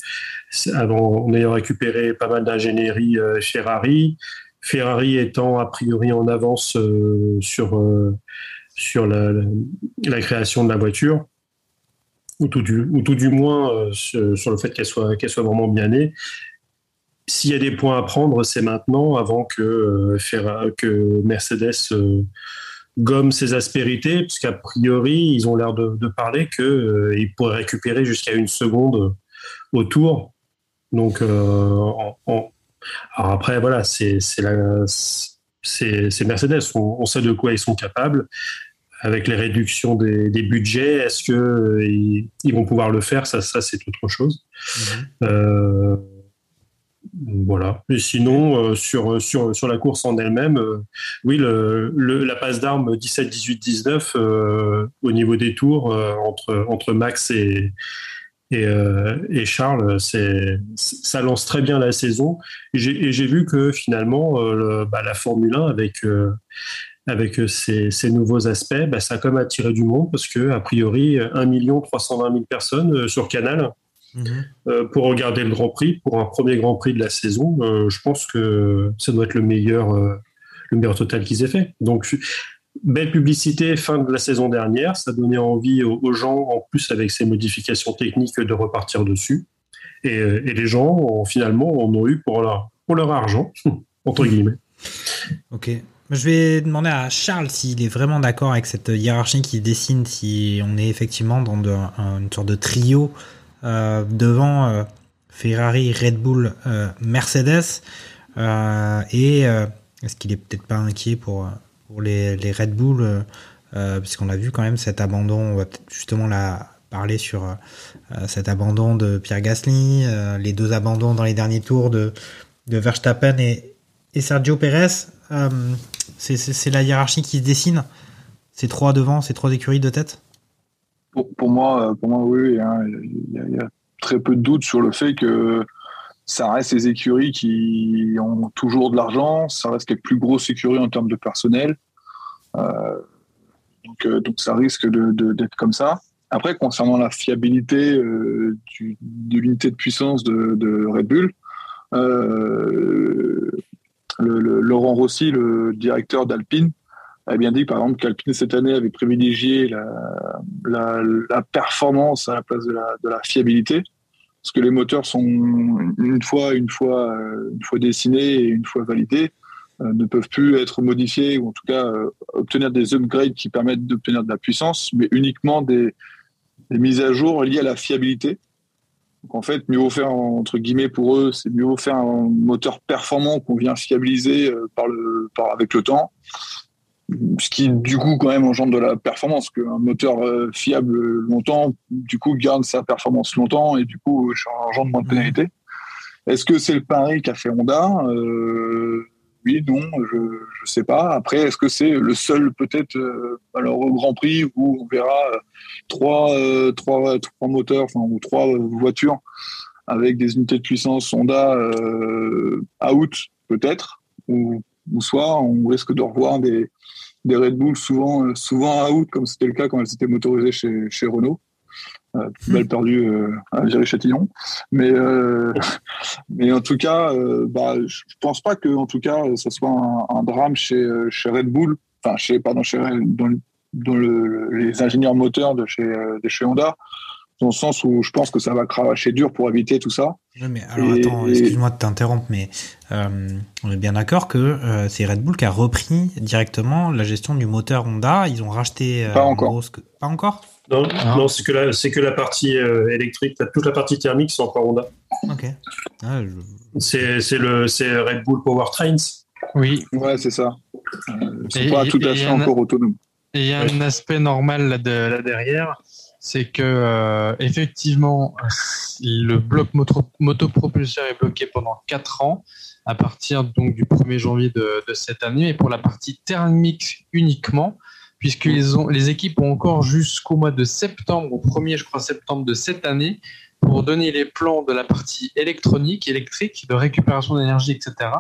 en ayant récupéré pas mal d'ingénierie Ferrari, Ferrari étant a priori en avance euh, sur euh, sur la, la, la création de la voiture, ou tout du, ou tout du moins euh, sur, le fait qu'elle soit, vraiment bien née. S'il y a des points à prendre, c'est maintenant, avant que, euh, Mercedes euh, gomme ses aspérités, puisqu'a priori, ils ont l'air de, parler qu'ils pourraient récupérer jusqu'à une seconde au tour. Donc, après, voilà, c'est Mercedes. On sait de quoi ils sont capables. Avec les réductions des, des budgets, est-ce que euh, ils, ils vont pouvoir le faire? Ça, ça c'est autre chose. Euh, voilà. Et sinon, euh, sur, sur, sur la course en elle-même, oui, le, le- la passe d'armes 17, 18, 19 euh, au niveau des tours entre, entre Max et, et, et Charles, ça lance très bien la saison. Et j'ai, vu que finalement, le- bah, la Formule 1, avec, avec ces, ces nouveaux aspects, bah, ça a quand même attiré du monde parce que, a priori, 1 320 000 personnes euh, sur Canal euh, pour regarder le Grand Prix, pour un premier Grand Prix de la saison, euh, je pense que ça doit être le meilleur, euh, le meilleur total qu'ils aient fait. Donc, belle publicité fin de la saison dernière, ça donnait envie aux, aux gens, en plus avec ces modifications techniques, de repartir dessus. Et, euh, et les gens, ont- finalement, en ont eu pour leur, pour leur argent, entre guillemets. Ok. Je vais demander à Charles s'il est vraiment d'accord avec cette hiérarchie qui dessine, si on est effectivement dans une sorte de trio euh, devant euh, Ferrari, Red Bull, euh, Mercedes. Et est-ce qu'il est peut-être pas inquiet pour, pour les, Red Bull Puisqu'on a vu quand même cet abandon, on va peut-être justement la parler sur cet abandon de Pierre Gasly, les deux abandons dans les derniers tours de, de Verstappen et, et Sergio Pérez. C'est- la hiérarchie qui se dessine. Ces trois devant, ces trois écuries de tête? Pour, moi, euh, pour moi, oui, hein, il y, a- très peu de doute sur le fait que ça reste les écuries qui ont toujours de l'argent, ça reste les plus grosses écuries en termes de personnel. Euh, donc, euh, donc ça risque de- de- d'être comme ça. Après, concernant la fiabilité de l'unité de puissance de, de Red Bull, le- Laurent Rossi, le directeur d'Alpine, a bien dit par exemple qu'Alpine cette année avait privilégié la, performance à la place de la, fiabilité, parce que les moteurs sont une fois, une fois, euh, une fois dessinés et une fois validés, euh, ne peuvent plus être modifiés ou en tout cas euh, obtenir des upgrades qui permettent d'obtenir de la puissance, mais uniquement des mises à jour liées à la fiabilité. Donc en fait, mieux vaut faire entre guillemets pour eux, c'est mieux vaut faire un moteur performant qu'on vient fiabiliser euh, par le, par, avec le temps. Ce qui du coup quand même engendre de la performance qu'un moteur euh, fiable longtemps du coup garde sa performance longtemps et du coup engendre moins de pénalités. Est-ce que c'est le pari qu'a fait Honda? Euh, oui non je je sais pas après est-ce que c'est le seul peut-être euh, au Grand Prix où on verra euh, trois, euh, trois moteurs ou trois voitures avec des unités de puissance Honda out peut-être ou, soit on risque de revoir des Red Bull souvent, souvent out, comme c'était le cas quand elles étaient motorisées chez, chez Renault. Euh, balle perdue euh, à Jerry Chatillon. Mais, euh, mais en tout cas, euh, bah, je pense pas que en tout cas, ça soit un, un drame chez, chez Red Bull, enfin, chez, pardon, chez, dans, le- dans le, les ingénieurs moteurs de chez, de chez Honda, dans le sens où je pense que ça va cravacher dur pour éviter tout ça. Ouais, mais alors Et- attends, excuse-moi de t'interrompre, mais on est bien d'accord que c'est Red Bull qui a repris directement la gestion du moteur Honda. Ils ont racheté. Pas en encore. gros que- Pas encore? Non, non c'est que la, c'est que la partie euh, électrique, toute la partie thermique, c'est encore Honda. Ok. Ah, je- C'est, c'est le, c'est Red Bull Powertrains. Oui. Ouais, c'est ça. Euh, ils sont Et- pas et- tout et à fait en a- encore autonomes. Et il y a un aspect normal là, de, là derrière, c'est que euh, effectivement le bloc moto, motopropulseur est bloqué pendant 4 ans à partir donc du 1er janvier de, de cette année, mais pour la partie thermique uniquement, puisque les, ont, les équipes ont encore jusqu'au mois de septembre, au 1er je crois septembre de cette année, pour donner les plans de la partie électronique, électrique, de récupération d'énergie, etc.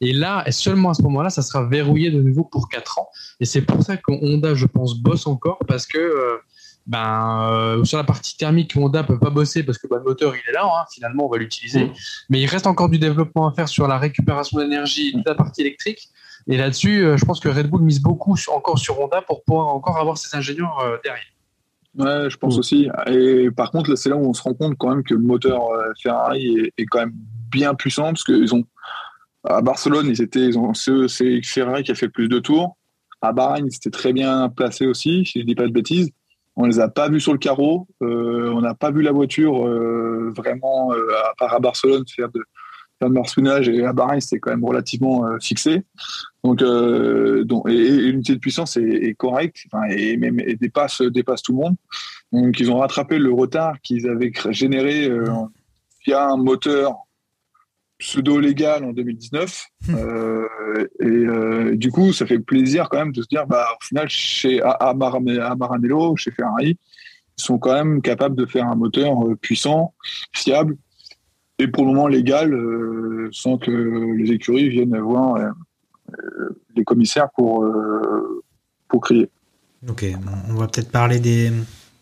Et là, et seulement à ce moment-là, ça sera verrouillé de nouveau pour 4 ans. Et c'est pour ça que Honda, je pense, bosse encore parce que euh, ben, euh, sur la partie thermique, Honda peut pas bosser parce que ben, le moteur il est là, hein, finalement on va l'utiliser. Mais il reste encore du développement à faire sur la récupération d'énergie et toute la partie électrique. Et là-dessus, euh, je pense que Red Bull mise beaucoup encore sur Honda pour pouvoir encore avoir ses ingénieurs euh, derrière. Ouais, je pense aussi. Et par contre, là, c'est là où on se rend compte quand même que le moteur euh, Ferrari est, est quand même bien puissant parce qu'ils ont à Barcelone, ils étaient, ils ont, c'est c'est Ferrari qui a fait le plus de tours. À Bahreïn, ils étaient très bien placés aussi, si je dis pas de bêtises. On les a pas vus sur le carreau. Euh, on n'a pas vu la voiture euh, vraiment, euh, à part à Barcelone, faire de, faire de marsponnage. Et à Bahreïn, c'était quand même relativement euh, fixé. Donc, euh, donc et, et l'unité de puissance est, est correcte enfin, et même et dépasse, dépasse tout le monde. Donc, ils ont rattrapé le retard qu'ils avaient généré euh, via un moteur pseudo-légal en 2019. Euh, et du coup, ça fait plaisir quand même de se dire, bah, au final, chez à, à Mar- à Maranello, chez Ferrari, ils sont quand même capables de faire un moteur puissant, fiable et pour le moment légal, sans que les écuries viennent voir euh, les commissaires pour, euh, pour crier. Ok, on va peut-être parler des,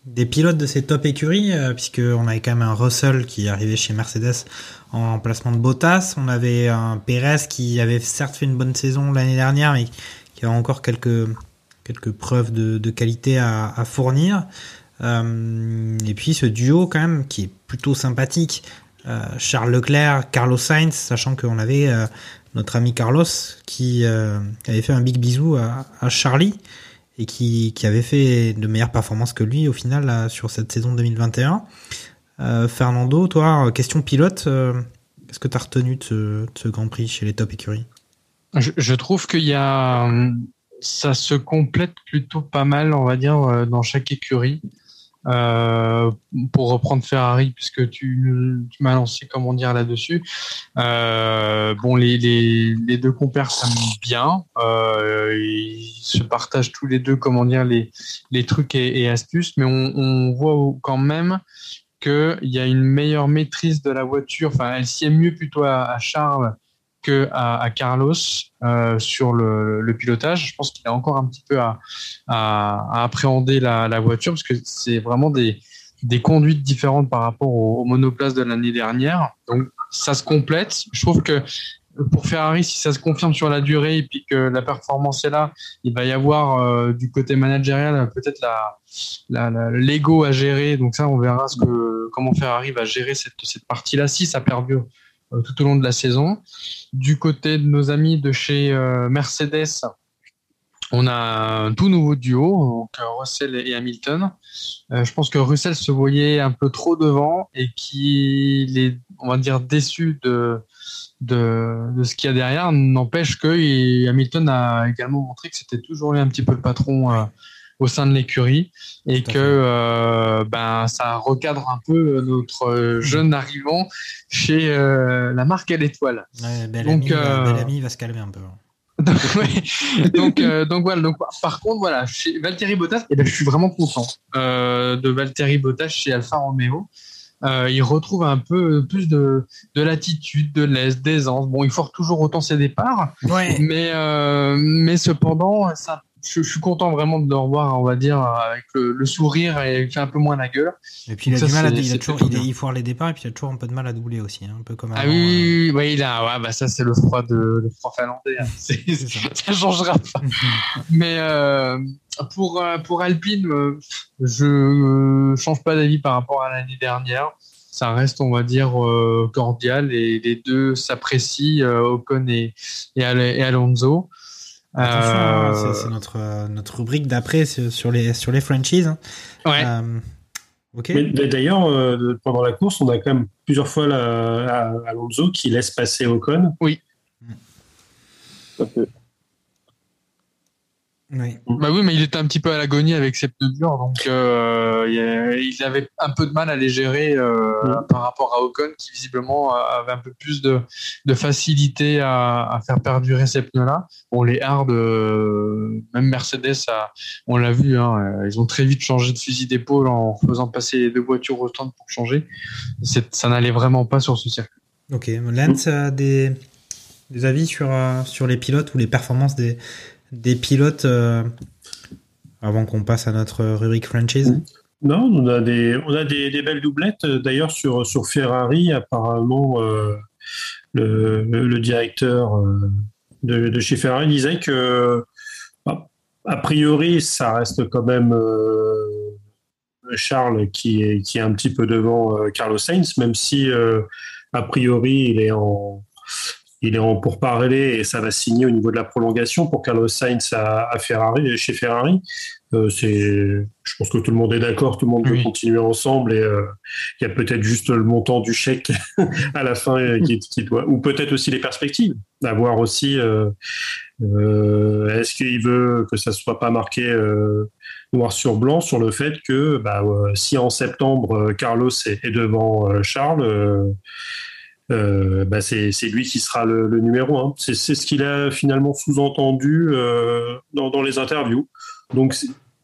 des pilotes de ces top écuries, euh, puisqu'on avait quand même un Russell qui arrivait chez Mercedes en remplacement de Bottas. On avait un Perez qui avait certes fait une bonne saison l'année dernière, mais qui a encore quelques, quelques preuves de, qualité à, fournir. Euh, et puis ce duo quand même qui est plutôt sympathique. Euh, Charles Leclerc, Carlos Sainz, sachant qu'on avait euh, notre ami Carlos qui euh, avait fait un big bisou à, Charlie et qui, qui avait fait de meilleures performances que lui au final sur cette saison 2021. Euh, Fernando, toi, euh, question pilote, euh, qu'est-ce que tu as retenu de ce, Grand Prix chez les top écuries? Je, je trouve qu'il y a, ça se complète plutôt pas mal, on va dire, euh, dans chaque écurie. Euh, pour reprendre Ferrari, puisque tu, m'as lancé, comment dire, là-dessus. Euh, bon, les, deux compères s'aiment bien. Euh, ils se partagent tous les deux, comment dire, les, les trucs et, astuces, mais on, voit quand même qu'il y a une meilleure maîtrise de la voiture. Enfin, elle s'y est mieux plutôt à Charles que à, Carlos euh, sur le, pilotage. Je pense qu'il a encore un petit peu à, appréhender la, voiture parce que c'est vraiment des, conduites différentes par rapport au, au monoplace de l'année dernière. Donc ça se complète. Je trouve que pour Ferrari, si ça se confirme sur la durée et puis que la performance est là, il va y avoir euh, du côté managérial peut-être l'ego à gérer. Donc ça, on verra comment Ferrari va gérer cette, cette partie-là si ça perdure tout au long de la saison. Du côté de nos amis de chez euh, Mercedes, on a un tout nouveau duo, donc euh, Russell et Hamilton. Euh, je pense que Russell se voyait un peu trop devant et qu'il est, on va dire, déçu de, de, ce qu'il y a derrière. N'empêche que il- Hamilton a également montré que c'était toujours lui un petit peu le patron euh, au sein de l'écurie et que euh, ben ça recadre un peu notre euh, jeune arrivant chez euh, la marque à l'étoile. ouais, Donc, Bellamy, euh, Bellamy va se calmer un peu. Ouais. donc, euh, donc voilà. Donc, par contre, voilà, chez Valtteri Bottas, et ben, je suis vraiment content euh, de Valtteri Bottas chez Alfa Romeo. Euh, il retrouve un peu plus de, de latitude, de l'aise, d'aisance. Bon, il force toujours autant ses départs, Ouais. mais euh, mais cependant, ça, je, je suis content vraiment de le revoir, on va dire, avec le, le sourire et fait un peu moins la gueule. Et puis il a Ça, du mal à, il a toujours, il, il foire les départs et puis il a toujours un peu de mal à doubler aussi, hein, un peu comme Ah oui, euh, oui, oui, oui, il a, ouais, bah ça c'est le froid de le froid finlandais. hein. Ça. ça changera pas. Mais euh, pour euh, pour Alpine, je change pas d'avis par rapport à l'année dernière. Ça reste, on va dire, cordial et les deux s'apprécient, Ocon et Alonso. Attention, hein, Euh, c'est notre, notre rubrique d'après sur les, sur les franchises. hein. ouais. Euh, d'ailleurs, euh, pendant la course, on a quand même plusieurs fois la, à- Alonso qui laisse passer Ocon. Fait. Oui. Bah oui, mais il était un petit peu à l'agonie avec ses pneus durs, donc euh, il avait un peu de mal à les gérer euh, Mm. par rapport à Ocon, qui visiblement avait un peu plus de, de facilité à, à faire perdurer ces pneus-là. Bon, les hard, euh, même Mercedes, a- on l'a vu, hein, ils ont très vite changé de fusil d'épaule en faisant passer les deux voitures au stand pour changer. C'est- Ça n'allait vraiment pas sur ce circuit. Ok. Lance a des, des avis sur, sur les pilotes ou les performances des, des pilotes euh, avant qu'on passe à notre rubrique franchise. Non, on a des, belles doublettes. D'ailleurs, sur, Ferrari, apparemment, euh, le, directeur euh, de, chez Ferrari disait que, bah, a priori, ça reste quand même euh, Charles qui est, qui est un petit peu devant euh, Carlos Sainz, même si euh, a priori il est en il est en pourparlers et ça va signer au niveau de la prolongation pour Carlos Sainz à, à Ferrari, chez Ferrari. Euh, c'est, je pense que tout le monde est d'accord, tout le monde veut continuer ensemble et euh, il y a peut-être juste le montant du chèque à la fin euh, qui, qui doit, ou peut-être aussi les perspectives, d'avoir aussi, euh, euh, est-ce qu'il veut que ça soit pas marqué noir sur blanc sur le fait que bah, si en septembre Carlos est, est devant Charles euh, bah c'est lui qui sera le, le numéro un. C'est ce qu'il a finalement sous-entendu euh, dans, dans, les interviews. Donc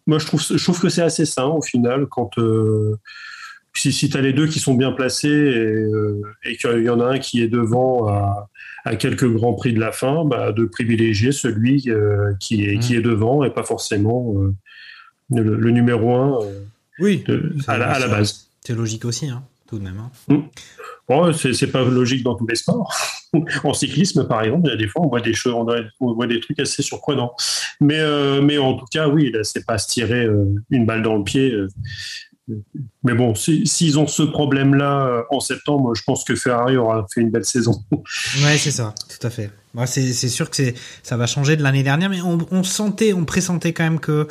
moi je trouve, je trouve que c'est assez sain au final quand euh, si, si tu as les deux qui sont bien placés et, et qu'il y en a un qui est devant à, à, quelques grands prix de la fin, bah, de privilégier celui qui, est, mmh. qui est devant et pas forcément le, le, numéro un oui, de, à, la, à la base. C'est logique aussi, hein, tout de même. Hein. Mmh. Bon, c'est pas logique dans tous les sports. en cyclisme, par exemple, il y a des fois, on voit des choses, on voit des trucs assez surprenants. Mais, euh, mais en tout cas, oui, là, c'est pas se tirer euh, une balle dans le pied. Euh. Mais bon, s'ils si, ont ce problème-là en septembre, je pense que Ferrari aura fait une belle saison. ouais, c'est ça, tout à fait. C'est sûr que ça va changer de l'année dernière, mais on, on, sentait, on pressentait quand même que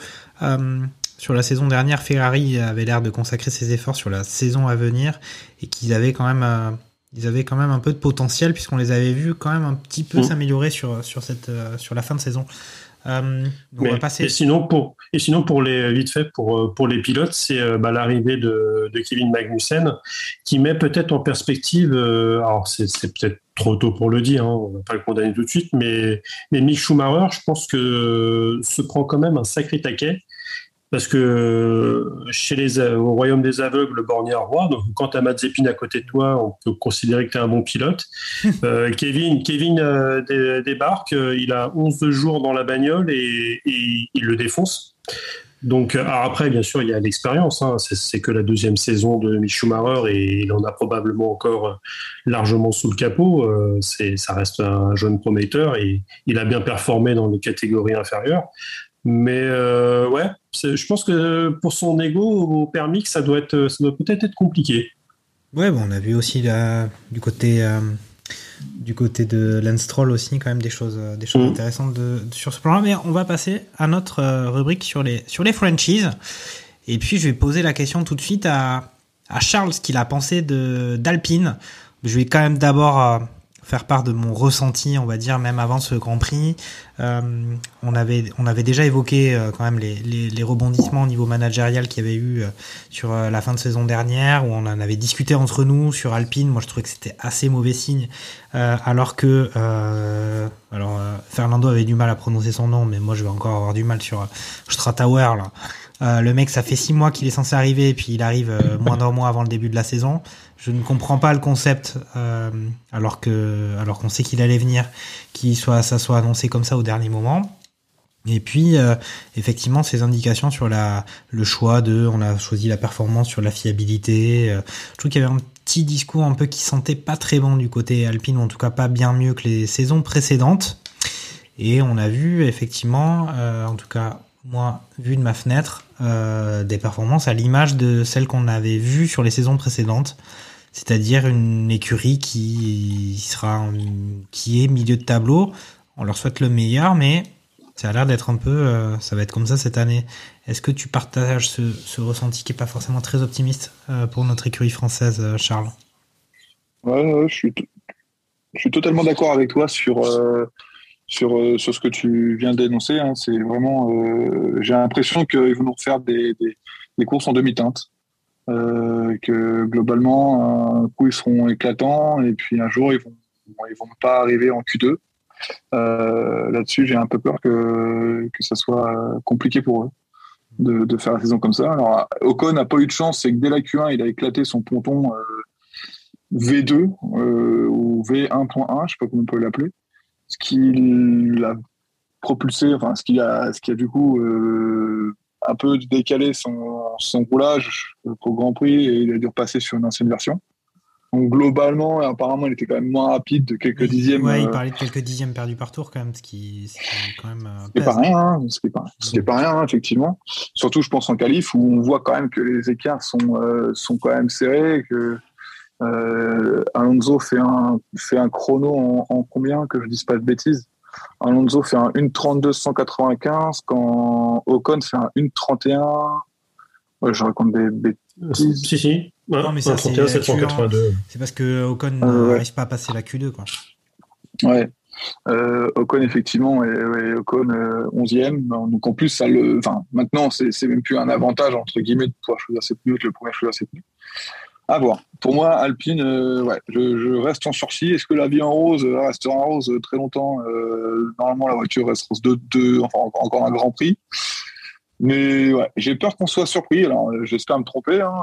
sur la saison dernière, Ferrari avait l'air de consacrer ses efforts sur la saison à venir et qu'ils avaient quand même, euh, ils avaient quand même un peu de potentiel puisqu'on les avait vus quand même un petit peu mmh. s'améliorer sur sur cette euh, sur la fin de saison. Euh, on va passer... et sinon pour et sinon pour les vite fait pour pour les pilotes c'est bah, l'arrivée de, de, Kevin Magnussen qui met peut-être en perspective alors c'est peut-être trop tôt pour le dire hein, on va pas le condamner tout de suite mais mais Mick Schumacher je pense que se prend quand même un sacré taquet parce que chez les, au royaume des aveugles, le borgne roi. Donc, quand tu as Mazepin à côté de toi, on peut considérer que tu es un bon pilote. euh, Kevin, Kevin euh, débarque, euh, il a 11 jours dans la bagnole et, et il le défonce. Donc, après, bien sûr, il y a l'expérience. Hein. C'est que la deuxième saison de Mick Schumacher et il en a probablement encore largement sous le capot. Euh, ça reste un jeune prometteur et il a bien performé dans les catégories inférieures. Mais euh, ouais, je pense que pour son ego au permis, ça doit être, ça doit peut-être être compliqué. Ouais, bon, on a vu aussi là, du côté euh, du côté de Lance Stroll aussi quand même des choses, des choses mmh. intéressantes de, de, sur ce plan-là. Mais on va passer à notre euh, rubrique sur les sur les franchises. Et puis je vais poser la question tout de suite à, à Charles, ce qu'il a pensé de d'Alpine. Je vais quand même d'abord euh, faire part de mon ressenti, on va dire, même avant ce Grand Prix. Euh, on avait on avait déjà évoqué euh, quand même les, les, les, rebondissements au niveau managérial qu'il y avait eu euh, sur la fin de saison dernière, où on en avait discuté entre nous sur Alpine. Moi, je trouvais que c'était assez mauvais signe, alors que alors Fernando avait du mal à prononcer son nom, mais moi, je vais encore avoir du mal sur Stratauer là. Euh, le mec, ça fait six mois qu'il est censé arriver, et puis il arrive euh, moins d'un mois avant le début de la saison. Je ne comprends pas le concept, euh, alors que, alors qu'on sait qu'il allait venir, qu'il soit, ça soit annoncé comme ça au dernier moment. Et puis, euh, effectivement, ces indications sur la, le choix de, on a choisi la performance sur la fiabilité. Euh, je trouve qu'il y avait un petit discours un peu qui sentait pas très bon du côté Alpine, ou en tout cas pas bien mieux que les saisons précédentes. Et on a vu effectivement, euh, en tout cas moi, vu de ma fenêtre, euh, des performances à l'image de celles qu'on avait vues sur les saisons précédentes, c'est-à-dire une écurie qui sera, qui est milieu de tableau. On leur souhaite le meilleur, mais ça a l'air d'être un peu, euh, ça va être comme ça cette année. Est-ce que tu partages ce, ressenti qui est pas forcément très optimiste euh, pour notre écurie française, euh, Charles? Ouais, je suis, totalement d'accord avec toi sur ce que tu viens d'énoncer. Hein. C'est vraiment, j'ai l'impression qu'ils vont nous refaire des courses en demi-teinte. Euh, que globalement, un coup ils seront éclatants et puis un jour ils vont, ils vont pas arriver en Q2. Euh, Là-dessus, j'ai un peu peur que, que ça soit compliqué pour eux de, de faire la saison comme ça. Alors, Ocon n'a pas eu de chance, c'est que dès la Q1, il a éclaté son ponton euh, V2 euh, ou V1.1, je sais pas comment on peut l'appeler ce qui l'a propulsé, enfin ce qui a, ce qui a du coup euh, un peu décalé son, son roulage au Grand Prix et il a dû repasser sur une ancienne version. Donc globalement, apparemment, il était quand même moins rapide de quelques dixièmes. Ouais, il euh, parlait de quelques dixièmes perdus par tour quand même, ce qui, ce qui est quand même. euh, C'est pas rien, hein, c'est pas, c'est pas rien, hein, effectivement. Surtout, je pense en qualif où on voit quand même que les écarts sont, euh, sont quand même serrés, que euh, Alonso fait un, fait un chrono en, en combien, que je dise pas de bêtises. Alonso fait un 1.32.195 quand Ocon fait un 1.31. Ouais, je raconte des bêtises. Si, si. Ouais, Non, mais ça, 31, c'est 782. C'est parce que Ocon Euh, ouais. n'arrive pas à passer la Q2, quoi. Ouais. Euh, Ocon, effectivement, et, Ocon euh, 11e. Donc en plus, ça le, enfin, maintenant, c'est c'est même plus un avantage, entre guillemets, de pouvoir choisir ses pneus que le premier choisir ses pneus. Pour moi, Alpine, euh, ouais, je, je reste en sursis. Est-ce que la vie en rose euh, restera en rose euh, très longtemps Normalement, la voiture reste rose de enfin, encore un grand prix. Mais ouais, j'ai peur qu'on soit surpris. Alors, j'espère me tromper. Hein.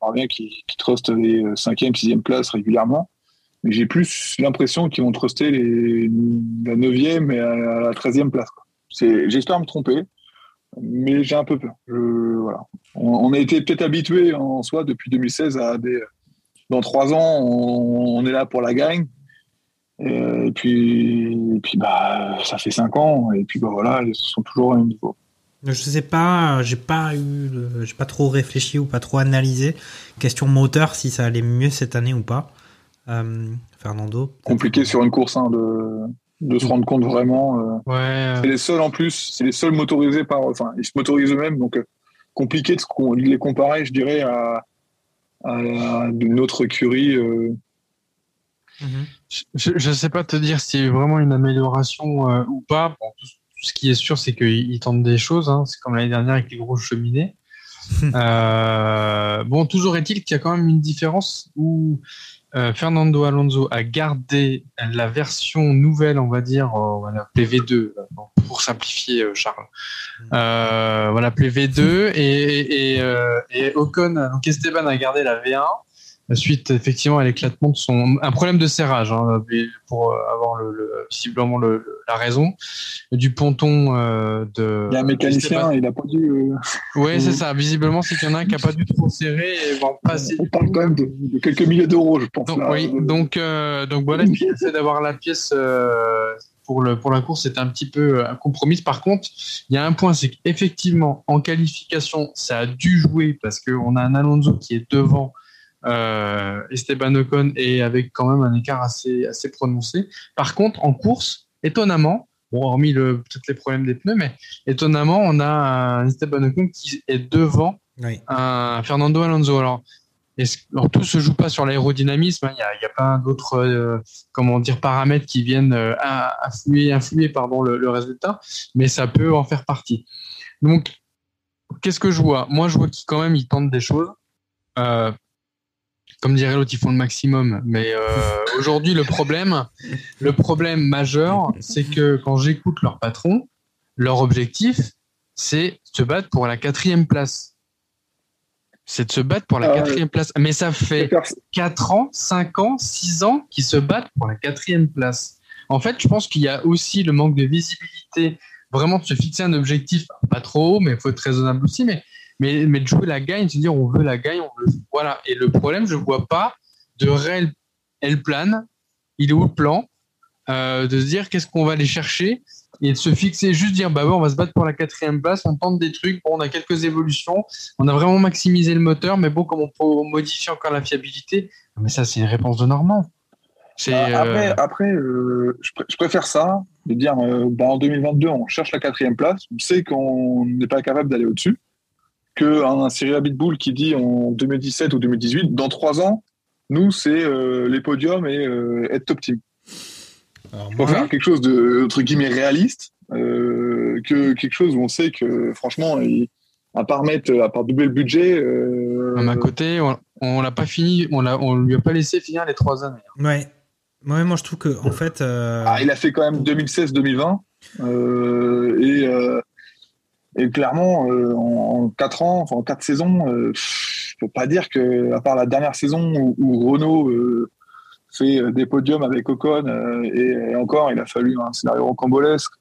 J'aimerais bien qu'ils qu'ils trustent les 5e, 6e places régulièrement. Mais j'ai plus l'impression qu'ils vont truster les, la 9e et la 13e place. J'espère me tromper, mais j'ai un peu peur. Je- voilà. on, on a été peut-être habitué en soi depuis 2016 à des. Dans trois ans, on, on est là pour la gagne. Et, et puis, et puis bah, ça fait cinq ans, et puis bah, voilà, ils sont toujours au même niveau. Je sais pas, j'ai pas eu, j'ai pas trop réfléchi ou pas trop analysé. Question moteur, si ça allait mieux cette année ou pas. Euh, Fernando. Compliqué sur une course hein, de, de se rendre compte vraiment. euh, Ouais. C'est les seuls en plus, c'est les seuls motorisés par. Enfin, ils se motorisent eux-mêmes, donc euh, compliqué de, se com- de les comparer, je dirais, à, à, une autre écurie. euh. Je ne sais pas te dire a eu vraiment une amélioration euh, ou pas. Bon, tout, tout ce qui est sûr, c'est qu'ils ils tentent des choses. hein. C'est comme l'année dernière avec les grosses cheminées. Euh, bon, toujours est-il qu'il y a quand même une différence où euh, Fernando Alonso a gardé la version nouvelle, on va dire, euh, on va l'appeler V2, euh, pour simplifier, euh, Charles. Euh, on va l'appeler V2 et, et, euh, et Ocon, donc Esteban a gardé la V1 suite effectivement à l'éclatement de son un problème de serrage hein, pour euh, avoir le, le- visiblement le, le- la raison du ponton euh, de Il y a un mécanicien, il a pas dû. euh, oui c'est ça visiblement c'est qu'il y en a un qui a pas dû trop serrer et passer On parle quand même de, de quelques milliers d'euros, je pense. donc, là. oui, donc, euh, donc voilà, le fait d'avoir la pièce pour, le, pour la course est un petit peu euh, compromise. Par contre, il y a un point, c'est qu'effectivement, en qualification, ça a dû jouer parce qu'on a un Alonso qui est devant euh, Esteban Ocon et avec quand même un écart assez, assez prononcé. Par contre, en course, étonnamment, bon, hormis le, peut-être les problèmes des pneus, mais étonnamment, on a un Esteban Ocon qui est devant Oui. un Fernando Alonso. Alors, alors, tout se joue pas sur l'aérodynamisme. hein. Il n'y a, il y a pas d'autres euh, comment dire paramètres qui viennent euh, influer, pardon, le, le résultat, mais ça peut en faire partie. Donc, qu'est-ce que je vois? Moi, je vois qu'ils quand même ils tentent des choses. Euh, comme dirait l'autre, ils font le maximum. Mais euh, aujourd'hui, le problème, le problème majeur, c'est que quand j'écoute leur patron, leur objectif, c'est se battre pour la quatrième place. C'est de se battre pour la Ah quatrième place. Mais ça fait 4 ans, 5 ans, 6 ans qu'ils se battent pour la quatrième place. En fait, je pense qu'il y a aussi le manque de visibilité, vraiment de se fixer un objectif, pas trop haut, mais il faut être raisonnable aussi, mais, mais, mais de jouer la gagne, de se dire on veut la gagne, on veut. Voilà. Et le problème, je ne vois pas de réel elle plane, il est où le plan, euh, de se dire qu'est-ce qu'on va aller chercher et de se fixer, juste dire bah ouais, on va se battre pour la quatrième place, on tente des trucs, bon, on a quelques évolutions, on a vraiment maximisé le moteur, mais bon, comme on peut modifier encore la fiabilité, mais ça c'est une réponse de Normand. C'est Bah, après, euh, après euh, je, pr- je préfère ça, de dire euh, bah, en 2022, on cherche la quatrième place, on sait qu'on n'est pas capable d'aller au-dessus, qu'un Cyril Abitboul qui dit en 2017 ou 2018, dans trois ans, nous, c'est euh, les podiums et euh, être top team. Alors, faut faire quelque chose de, entre guillemets, réaliste, euh, que quelque chose où on sait que, franchement, il- à part mettre, à part doubler le budget, euh, à ma côté, on, on l'a pas fini, on, l'a, on lui a pas laissé finir les trois années. ouais. Ouais, moi je trouve que en fait, euh, Ah, il a fait quand même 2016-2020. euh, et, euh, et clairement, euh, en, 4 ans, enfin en 4 saisons, euh, pff, je peux pas dire que, à part la dernière saison où, où Renault euh, fait euh, des podiums avec Ocon, euh, et, et encore, il a fallu un scénario rocambolesque.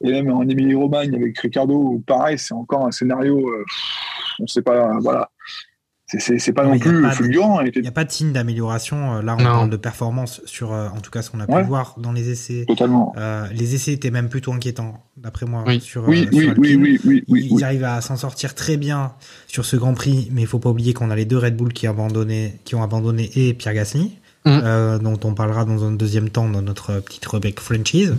Et même en Émilie-Romagne avec Ricardo, pareil, c'est encore un scénario, euh, on sait pas, voilà. C'est pas Non, y plus fulgurant. Il n'y a pas de signe d'amélioration. Euh, Là, on Non. parle de performance sur, euh, en tout cas, ce qu'on a pu Ouais. voir dans les essais. totalement. Euh, les essais étaient même plutôt inquiétants, d'après moi. Oui. Sur, euh, Oui, sur oui, oui, oui, oui, oui, Ils oui. arrivent à s'en sortir très bien sur ce Grand Prix, mais il faut pas oublier qu'on a les deux Red Bull qui, abandonné, qui ont abandonné et Pierre Gasly, Mhm. euh, dont on parlera dans un deuxième temps dans notre petite rubrique franchise.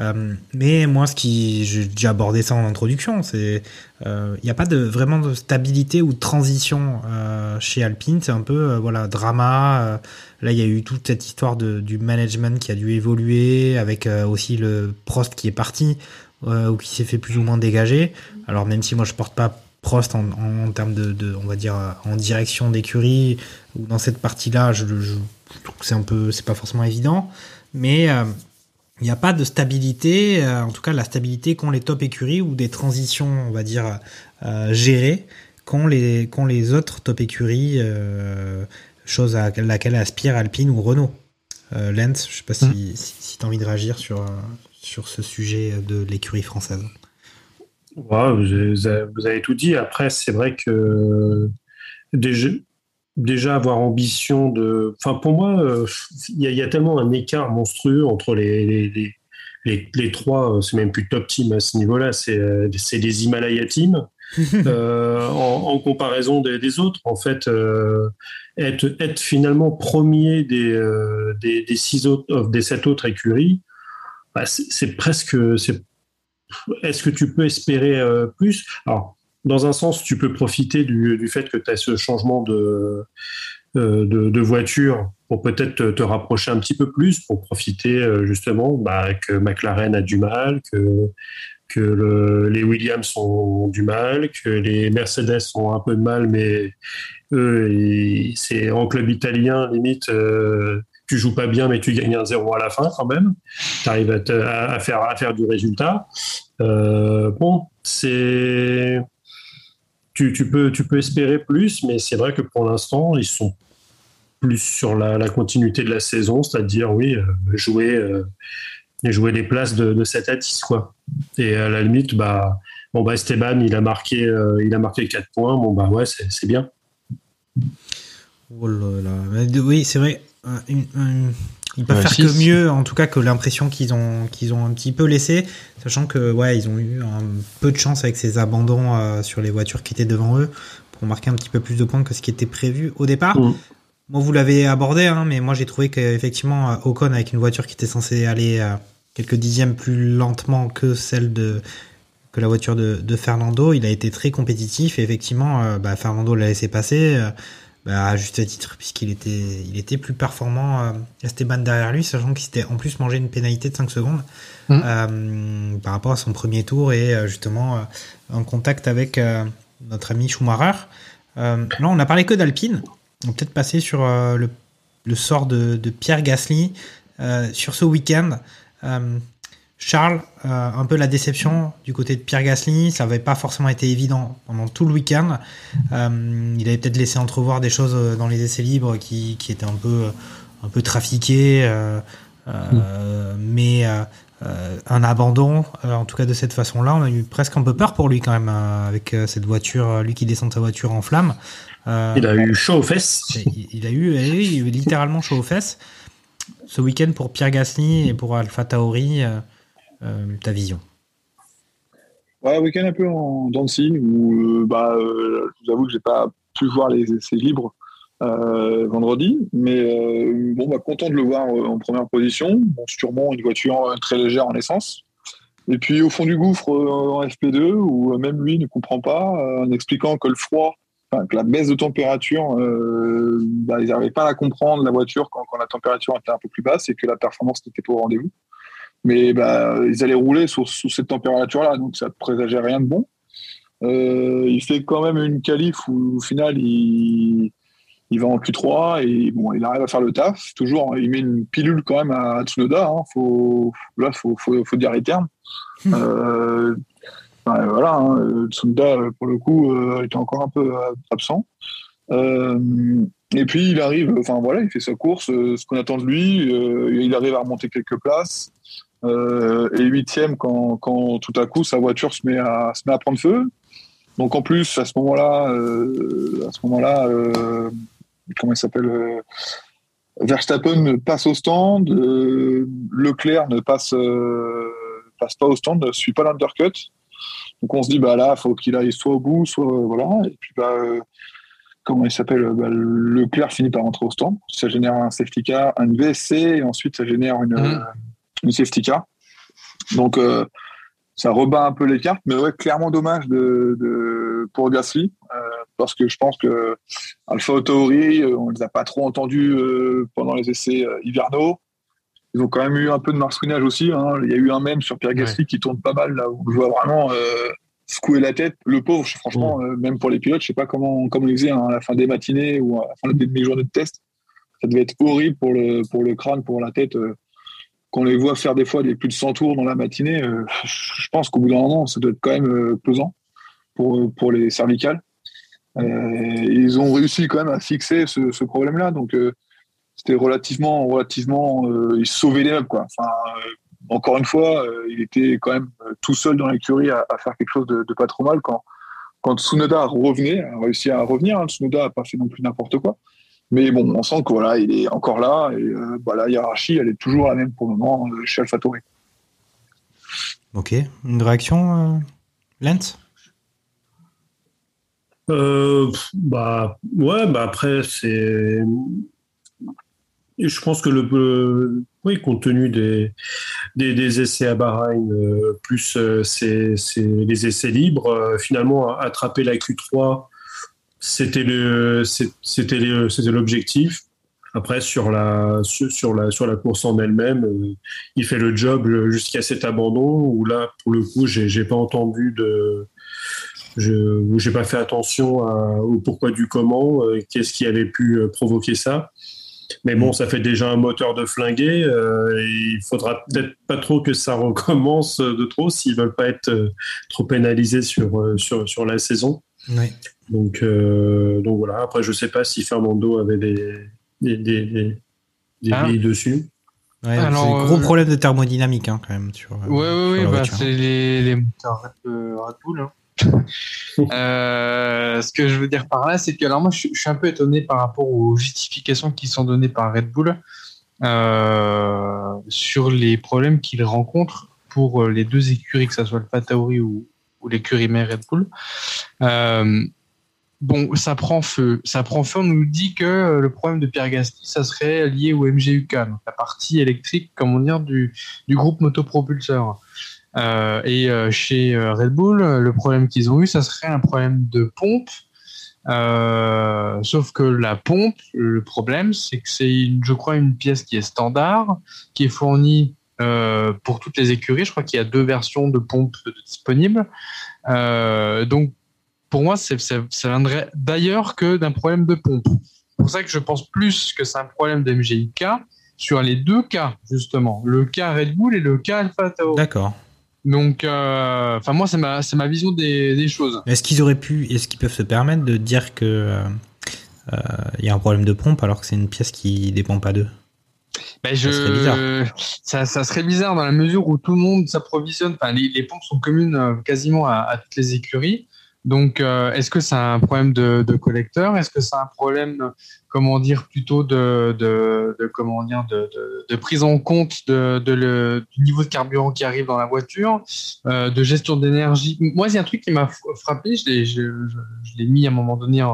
Euh, mais moi, ce qui, j'ai déjà abordé ça en introduction, c'est euh, il n'y a pas de vraiment de stabilité ou de transition euh, chez Alpine. C'est un peu euh, voilà drama. euh, là, il y a eu toute cette histoire de, du management qui a dû évoluer, avec euh, aussi le Prost qui est parti euh, ou qui s'est fait plus ou moins dégager. Alors même si moi je porte pas Prost en, en, en termes de, de, on va dire euh, en direction d'écurie ou dans cette partie-là, je, je, trouve que c'est un peu, c'est pas forcément évident, mais euh, il n'y a pas de stabilité, euh, en tout cas la stabilité qu'ont les top écuries ou des transitions, on va dire, euh, gérées qu'ont les, les autres top écuries, euh, chose à laquelle aspire Alpine ou Renault. Lens, je sais pas si, si, si tu as envie de réagir sur, sur ce sujet de l'écurie française. Ouais, vous avez- vous avez tout dit. Après, c'est vrai que déjà, déjà avoir ambition de. Enfin, pour moi, euh, il y, a- il y a tellement un écart monstrueux entre les, les, les, les, les trois. euh, C'est même plus top team à ce niveau-là. C'est euh, des Himalaya team. euh, en, en comparaison des, des autres, en fait, euh, être, être finalement premier des, euh, des, des six autres, des sept autres écuries, bah, c'est presque, est-ce que tu peux espérer plus? Alors, dans un sens, tu peux profiter du, fait que tu as ce changement de, euh, de, voiture pour peut-être te, rapprocher un petit peu plus, pour profiter euh, justement bah, que McLaren a du mal, que, que le- les Williams ont du mal, que les Mercedes ont un peu de mal, mais eux, c'est en club italien, limite, euh, tu joues pas bien, mais tu gagnes un 0 à la fin quand même. Tu arrives à faire du résultat. Euh, bon, c'est. Tu, peux, tu peux espérer plus, mais c'est vrai que pour l'instant, ils sont plus sur la, continuité de la saison, c'est-à-dire, oui, euh, jouer, euh, jouer les places de, de 7 à 10, quoi. Et à la limite, bah, bon, bah, Esteban, il a marqué, euh, il a marqué 4 points, bon, bah, ouais, c'est bien. Oh là là. Oui, c'est vrai. Ils peuvent Ouais, faire que mieux, en tout cas, que l'impression qu'ils ont, qu'ils ont un petit peu laissé, sachant que ouais, ils ont eu un peu de chance avec ces abandons euh, sur les voitures qui étaient devant eux pour marquer un petit peu plus de points que ce qui était prévu au départ. Mm. Moi, vous l'avez abordé, hein, mais moi j'ai trouvé qu'effectivement, euh, Ocon avec une voiture qui était censée aller euh, quelques dixièmes plus lentement que celle de que la voiture de, de Fernando, il a été très compétitif et effectivement, euh, bah, Fernando l'a laissé passer. Bah, à juste titre, puisqu'il était, il était plus performant, euh, Esteban derrière lui, sachant qu'il s'était en plus mangé une pénalité de 5 secondes Mhm. euh, par rapport à son premier tour et euh, justement euh, en contact avec notre ami Schumacher. Là, on n'a parlé que d'Alpine. On va peut-être passer sur le, le sort de, de Pierre Gasly sur ce week-end. Charles, euh, un peu la déception du côté de Pierre Gasly, ça n'avait pas forcément été évident pendant tout le week-end. Euh, il avait peut-être laissé entrevoir des choses euh, dans les essais libres qui, qui étaient un peu, un peu trafiquées, euh, euh, mais un abandon, euh, en tout cas de cette façon-là, on a eu presque un peu peur pour lui quand même, euh, avec cette voiture, lui qui descend de sa voiture en flammes. Il a eu chaud aux fesses. il, il a eu, eh il a eu littéralement chaud aux fesses. Ce week-end pour Pierre Gasly et pour Alpha Tauri, ta vision Ouais, week-end un peu en scie, où euh, bah, euh, je vous avoue que j'ai pas pu voir les essais libres euh, vendredi, mais euh, bon, bah, content de le voir euh, en première position. Bon, sûrement une voiture euh, très légère en essence. Et puis au fond du gouffre euh, en FP2, où euh, même lui ne comprend pas, euh, en expliquant que le froid, que la baisse de température, euh, bah, ils n'arrivaient pas à la comprendre, la voiture, quand la température était un peu plus basse et que la performance n'était pas au rendez-vous. Mais bah, ils allaient rouler sous, sous cette température-là, donc ça ne présageait rien de bon. Euh, il fait quand même une qualif où au final il, il va en Q3 et bon, il arrive à faire le taf. Toujours, il met une pilule quand même à Tsunoda. Hein. Faut, là, faut, faut, faut dire les termes. Euh, ouais, voilà, hein. Tsunoda pour le coup euh, était encore un peu euh, absent. Euh, et puis il arrive, enfin voilà, il fait sa course, euh, ce qu'on attend de lui. euh, il arrive à remonter quelques places. Euh, et huitième quand, quand tout à coup sa voiture se met à, se met à prendre feu. Donc en plus, à ce moment-là, euh, à ce moment-là, euh, comment il s'appelle Verstappen passe au stand, Leclerc ne passe passe pas au stand, ne suit pas l'undercut. Donc on se dit bah là, faut qu'il aille soit au bout, soit voilà. Et puis bah comment il s'appelle bah, Leclerc finit par rentrer au stand. Ça génère un safety car, un VSC, et ensuite ça génère une, Mhm. Une safety car. Donc euh, ça rebat un peu les cartes, mais ouais, clairement dommage de, de pour Gasly euh, parce que je pense que Alpha Tauri, euh, on les a pas trop entendus euh, pendant les essais hivernaux. Ils ont quand même eu un peu de marsouinage aussi. hein. Il y a eu un même sur Pierre Gasly qui tourne pas mal là où je vois vraiment secouer la tête. Le pauvre, je- franchement, euh, même pour les pilotes, je sais pas comment comment ils faisaient hein, à la fin des matinées ou à la fin des demi-journées de test. Ça devait être horrible pour le pour le crâne, pour la tête. Euh, qu'on les voit faire des fois des plus de 100 tours dans la matinée, euh, je pense qu'au bout d'un moment, ça doit être quand même euh, pesant pour, pour les cervicales. Euh, ils ont réussi quand même à fixer ce, problème-là, donc euh, c'était relativement, relativement, euh, ils sauvaient les meubles quoi. Enfin, euh, encore une fois, euh, il était quand même euh, tout seul dans l'écurie à, à faire quelque chose de, pas trop mal quand quand Tsunoda revenait, a réussi à revenir. Hein, Tsunoda a pas fait non plus n'importe quoi. Mais bon, on sent que voilà, il est encore là et euh, bah, la hiérarchie, elle est toujours la même pour le moment euh, chez AlphaTauri. Ok. Une réaction, euh, Euh, pff, bah ouais, bah après c'est, je pense que le, oui, compte tenu des des, des essais à Bahreïn euh, plus euh, ces- ces- les essais libres, euh, finalement attraper la Q3, c'était le c'était l'objectif. Après sur la sur, la sur la course en elle-même, euh, il fait le job jusqu'à cet abandon où là pour le coup j'ai pas entendu de je j'ai pas fait attention à- au pourquoi du comment, euh, qu'est-ce qui avait pu euh, provoquer ça. Mais bon, ça fait déjà un moteur de flingué. euh, il faudra peut-être pas trop que ça recommence de trop s'ils veulent pas être euh, trop pénalisés sur, euh, sur, sur la saison. Donc, euh, donc voilà. Après, je sais pas si Fernando avait des, des, des, des, des Ah. billes dessus. Ouais, Alors, c'est un gros euh, problème de thermodynamique hein, quand même. Sur, euh, Ouais, ouais, sur ouais, la bah, voiture. c'est les, les moteurs Red, euh, Red Bull. hein. Euh, ce que je veux dire par là, c'est que alors moi, je, suis- je suis un peu étonné par rapport aux justifications qui sont données par Red Bull euh, sur les problèmes qu'ils rencontrent pour les deux écuries, que ce soit le Patauri ou, ou l'écurie mère Red Bull. Euh, bon, ça prend feu. Ça prend feu. On nous dit que euh, le problème de Pierre Gasly, ça serait lié au MGUK, donc la partie électrique, comment dire, du, du groupe motopropulseur. Euh, et chez Red Bull, le problème qu'ils ont eu, ça serait un problème de pompe. Sauf que la pompe, le problème, c'est que c'est, je crois, une pièce qui est standard, qui est fournie euh, pour toutes les écuries. Je crois qu'il y a deux versions de pompe disponibles. Euh, donc, pour moi, ça viendrait d'ailleurs que d'un problème de pompe. C'est pour ça que je pense plus que c'est un problème de MGIK sur les deux cas, justement. Le cas Red Bull et le cas Alpha Tauri. D'accord. Donc, euh, enfin, moi, c'est ma, vision des, des choses. Est-ce qu'ils auraient pu, est-ce qu'ils peuvent se permettre de dire que il y a un problème de pompe alors que c'est une pièce qui dépend pas d'eux? Ben, je, Ça serait bizarre. Ça, ça serait bizarre dans la mesure où tout le monde s'approvisionne. Enfin, les, les pompes sont communes euh, quasiment à, à toutes les écuries. Donc, euh, est-ce que c'est un problème de, de collecteur? Est-ce que c'est un problème, comment dire, plutôt de, de, de comment dire, de, de, de prise en compte de, de le, du niveau de carburant qui arrive dans la voiture, euh, de gestion d'énergie? Moi, il y a un truc qui m'a frappé. Je l'ai, je, je- je l'ai mis à un moment donné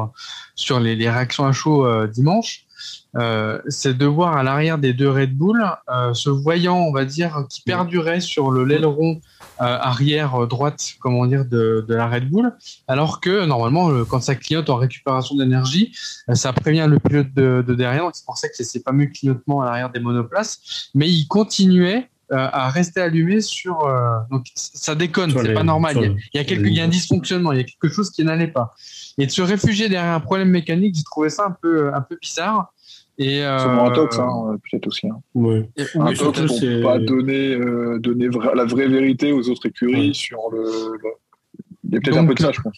sur les, les réactions à chaud euh, dimanche. Euh, c'est de voir à l'arrière des deux Red Bull euh, ce voyant, on va dire, qui perdurait sur le l'aileron euh, arrière euh, droite, comment dire, de, de la Red Bull, alors que normalement, quand ça clignote en récupération d'énergie, ça prévient le pilote de, de derrière. Donc c'est pour ça que c'est ces fameux clignotements à l'arrière des monoplaces, mais il continuait euh, à rester allumé sur. euh, donc ça déconne, c'est pas normal. Il y a, le- il y a il y un dysfonctionnement, il y a quelque chose qui n'allait pas. Et de se réfugier derrière un problème mécanique, j'ai trouvé ça un peu, un peu bizarre. Et euh, Sûrement un tox, hein, peut-être aussi. Hein. Ouais. et- Un oui, tox pour pas donner, euh, donner vra- la vraie vérité aux autres écuries Ouais. sur le. le- Il y a peut-être un Donc, peu de ça, je pense.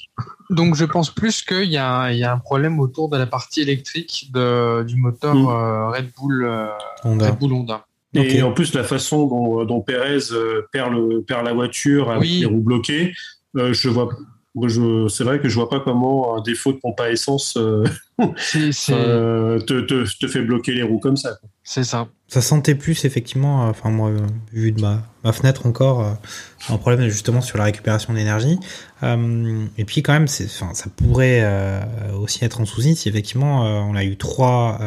Donc je pense plus qu'il y, a un- il y a un problème autour de la partie électrique de, du moteur Mm. euh, Red Bull euh, Honda. Red Bull Honda. Et en plus, la façon dont, dont Pérez perd, le, perd la voiture avec Oui. les roues bloquées, euh, je vois. Je, c'est vrai que je vois pas comment un défaut de pompe à essence euh, euh, te, te, te, fait bloquer les roues comme ça. C'est ça. Ça sentait plus effectivement, euh, enfin moi, vu de ma, ma fenêtre encore, un problème justement sur la récupération d'énergie. et puis quand même, enfin, ça pourrait aussi être en souci si effectivement on a eu trois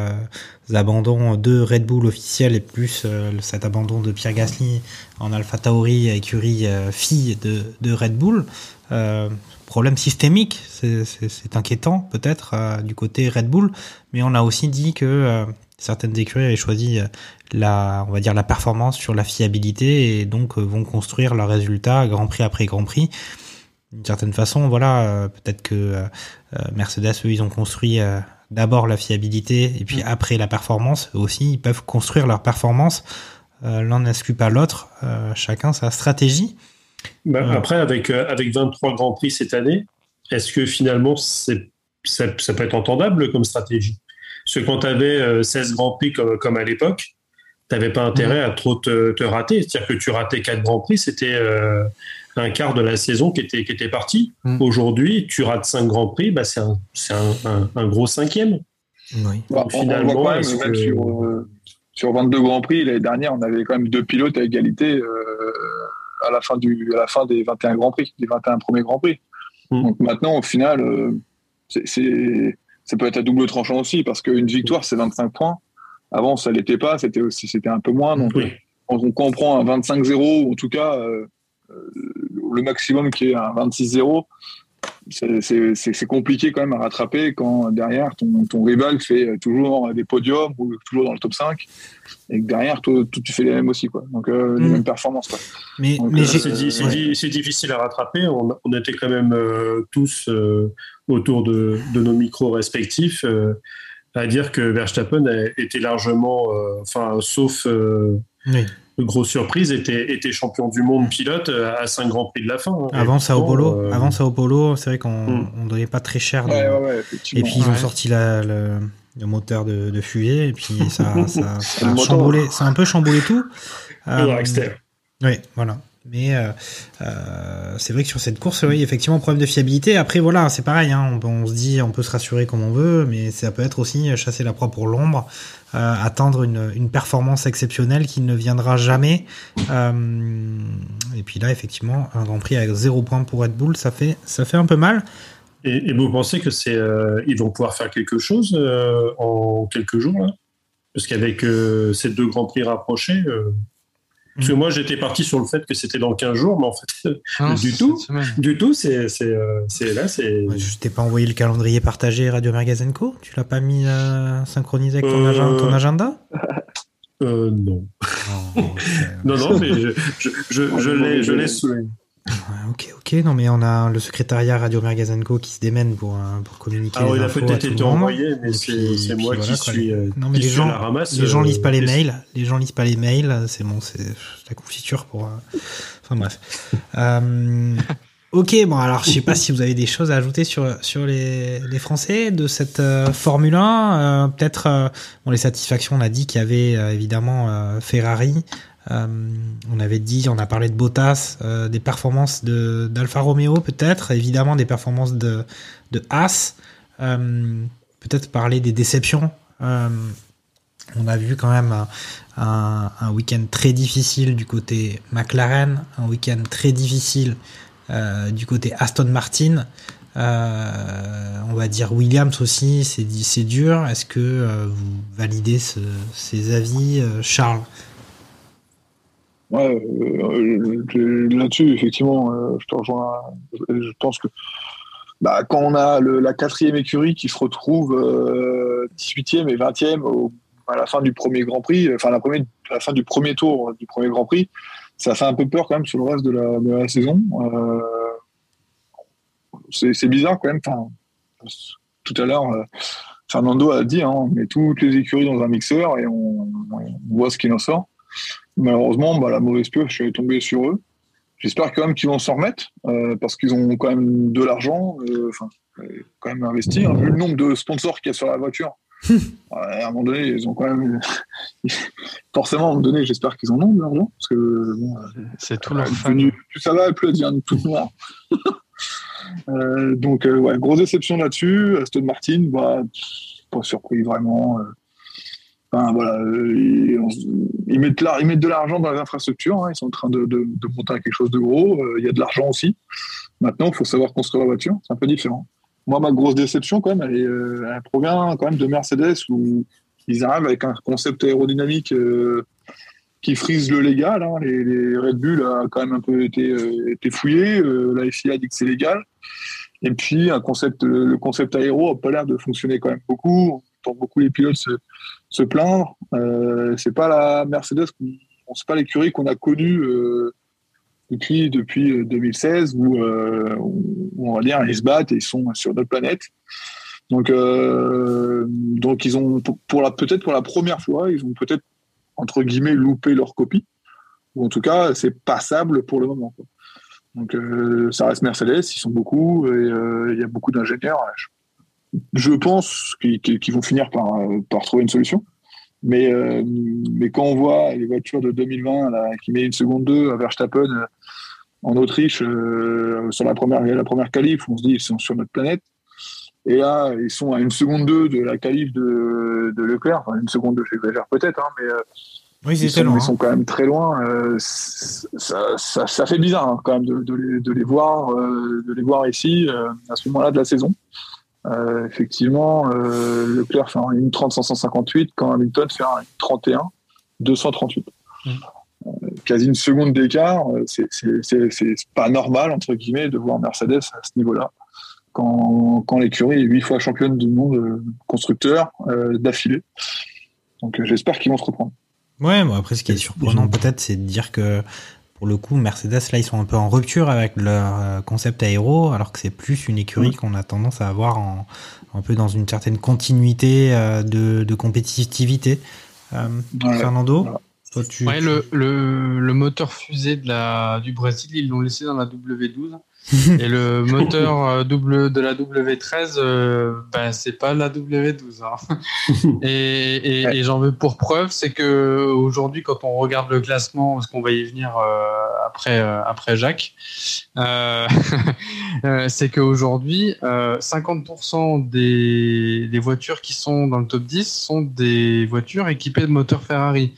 abandons de Red Bull officiels et plus cet abandon de Pierre Gasly en Alpha Tauri, écurie fille de, de Red Bull. Euh, problème systémique, c'est inquiétant peut-être euh, du côté Red Bull, mais on a aussi dit que euh, certaines écuries avaient choisi la, on va dire la performance sur la fiabilité et donc vont construire leurs résultats Grand Prix après Grand Prix. D'une certaine façon, voilà, peut-être que Mercedes, eux, ils ont construit d'abord la fiabilité et puis mm. après la performance. Eux aussi, ils peuvent construire leur performance. L'un n'exclut pas l'autre. chacun sa stratégie. Bah, après, avec, euh, avec 23 Grands Prix cette année, est-ce que finalement ça, ça, peut être entendable comme stratégie? Parce que quand tu avais 16 Grands Prix comme, comme à l'époque, tu n'avais pas intérêt mm. à trop te, te rater. C'est-à-dire que tu ratais 4 Grands Prix, c'était euh, un quart de la saison qui était, qui était parti. Mm. Aujourd'hui, tu rates 5 Grands Prix, bah, c'est un, un, un, gros cinquième. Oui. Bah, finalement, même, sur, euh, sur, 22 Grands Prix, l'année dernière, on avait quand même deux pilotes à égalité à la fin du à la fin des 21 grands prix, des 21 premiers grands prix. Hmm. Donc maintenant, au final, euh, c'est ça peut être à double tranchant aussi parce qu'une victoire c'est 25 points. Avant, ça l'était pas, c'était aussi c'était un peu moins. Donc, on comprend un 25-0 ou en tout cas euh, euh, le maximum qui est un 26-0 c'est compliqué quand même à rattraper quand derrière ton, ton, rival fait toujours des podiums ou toujours dans le top 5 et que derrière toi, tu fais les mêmes aussi quoi donc euh, les mm. mêmes performances quoi. mais, mais euh, c'est difficile à rattraper on, on était quand même euh, tous autour de, de, nos micros respectifs à dire que Verstappen a été largement enfin sauf oui grosse surprise, était, était champion du monde pilote euh, à 5 grands prix de la fin. Hein. Avant Sao Paulo, euh... avant Sao Paulo, c'est vrai qu'on hmm. on donnait pas très cher. Ouais, ouais, et puis ils ont sorti la, le, le, moteur de, de, fusée et puis ça, ça, ça a chamboulé, ça a un peu chamboulé tout. Euh, oui, voilà. Mais euh, euh, c'est vrai que sur cette course, oui, effectivement, problème de fiabilité. Après, voilà, c'est pareil. Hein, on, se dit, on peut se rassurer comme on veut, mais ça peut être aussi chasser la proie pour l'ombre, euh, attendre une, performance exceptionnelle qui ne viendra jamais. Euh, et puis là, effectivement, un Grand Prix avec zéro point pour Red Bull, ça fait, ça fait un peu mal. Et, vous pensez que c'est, euh, ils vont pouvoir faire quelque chose en quelques jours là? Parce qu'avec ces deux Grands Prix rapprochés. Parce que mm. moi, j'étais parti sur le fait que c'était dans 15 jours, mais en fait, ah, du, tout, du tout, c'est euh, là, c'est. je t'ai pas envoyé le calendrier partagé Radio Magazenco Tu l'as pas mis euh, synchronisé avec ton, euh... ton agenda? euh, Non. Oh, non, non, mais je, je, je, je l'ai sous ok, ok. Non, mais on a le secrétariat Radio Mergazenco qui se démène pour, euh, pour communiquer ah, les infos il a peut-être été envoyé, mais c'est moi qui suis. Euh, non, mais les gens, ramasse, les gens lisent pas les mails. Les gens lisent pas les mails. C'est bon, c'est la confiture pour. Euh, enfin bref. euh, ok, bon alors je sais pas si vous avez des choses à ajouter sur sur les, les Français de cette Formule 1. Peut-être bon les satisfactions. On a dit qu'il y avait évidemment Ferrari. Euh, on avait dit, on a parlé de Bottas, euh, des performances d'Alfa Romeo peut-être, évidemment des performances de de Haas, euh, peut-être parler des déceptions. on a vu quand même un, un week-end très difficile du côté McLaren, un week-end très difficile du côté Aston Martin. on va dire Williams aussi, c'est dur. Est-ce que vous validez ce, ces avis, Charles? Ouais, euh, là-dessus, effectivement, euh, je te rejoins. Je pense que bah, quand on a le, la quatrième écurie qui se retrouve euh, 18e et 20e à la fin du premier Grand Prix, enfin la, la fin du premier tour du premier Grand Prix, ça fait un peu peur quand même sur le reste de la, saison. Euh, c'est bizarre quand même. Enfin, tout à l'heure, euh, Fernando a dit, hein, on met toutes les écuries dans un mixeur et on, on voit ce qui en sort. Malheureusement, bah, la mauvaise pioche est tombée sur eux. J'espère quand même qu'ils vont s'en remettre euh, parce qu'ils ont quand même de l'argent, euh, enfin, euh, quand même investi. Hein, vu le nombre de sponsors qu'il y a sur la voiture, à un moment donné, ils ont quand même. Forcément, à un moment donné, j'espère qu'ils en ont de l'argent parce que c'est tout leur plus ça va, plus elle devient toute noire. Euh, donc, euh, ouais, grosse déception là-dessus. Aston Martin, bah, pas surpris vraiment. Enfin, voilà, euh, ils, mettent de l'argent dans les infrastructures. hein. Ils sont en train de, monter quelque chose de gros. Euh, Il y a de l'argent aussi. Maintenant, il faut savoir construire la voiture. C'est un peu différent. Moi, ma grosse déception, quand même, elle, est, euh, provient quand même de Mercedes où ils arrivent avec un concept aérodynamique qui frise le légal. hein. Les, Red Bull a quand même un peu été, fouillé. La FIA dit que c'est légal. Et puis, le concept aéro n'a pas l'air de fonctionner quand même beaucoup. Entend beaucoup les pilotes se, se plaindre. Euh, c'est pas la Mercedes, c'est pas l'écurie qu'on a connue euh, depuis, depuis euh, 2016 où, euh, on va dire, ils se battent et ils sont sur notre planète. Donc, donc ils ont, pour- la, peut-être pour la première fois, ils ont peut-être, entre guillemets, loupé leur copie. Ou en tout cas, c'est passable pour le moment. Donc, ça reste Mercedes, ils sont beaucoup, et il y a beaucoup d'ingénieurs. Je pense qu'ils vont finir par, euh, par trouver une solution. Mais, euh, mais quand on voit les voitures de 2020 là, qui met une seconde 2 à Verstappen euh, en Autriche euh, sur la première, la première qualif, on se dit ils sont sur notre planète. Et là, ils sont à une seconde 2 de la qualif de, de Leclerc. Enfin, une seconde 2, j'exagère peut-être, hein, mais euh, Oui, ils, sont, loin. ils sont quand même très loin. Ça, ça, ça fait bizarre hein, quand même de, de les, de les voir, de les voir ici à ce moment-là de la saison. Euh, effectivement, euh, Leclerc fait une 30 158 quand Hamilton fait un 31 238. Euh, quasi une seconde d'écart, c'est- pas normal entre guillemets de voir Mercedes à ce niveau-là quand, quand l'écurie est huit fois championne du monde constructeur d'affilée. Donc j'espère qu'ils vont se reprendre. Ouais, bon après ce qui est surprenant peut-être, c'est de dire que pour le coup Mercedes là ils sont un peu en rupture avec leur euh, concept aéro, alors que c'est plus une écurie qu'on a tendance à avoir en, un peu dans une certaine continuité euh, de, de compétitivité. Euh. Fernando, toi tu, Ouais, tu- le, le, le moteur fusée de la, du Brésil, ils l'ont laissé dans la W12. et le moteur euh, double, de la W13, euh, ben, c'est pas la W12. hein. et et, et j'en veux pour preuve, c'est que aujourd'hui, quand on regarde le classement, parce qu'on va y venir euh, après, euh, après Jacques, euh, euh, c'est qu'aujourd'hui, euh, 50% des, des voitures qui sont dans le top 10 sont des voitures équipées de moteurs Ferrari.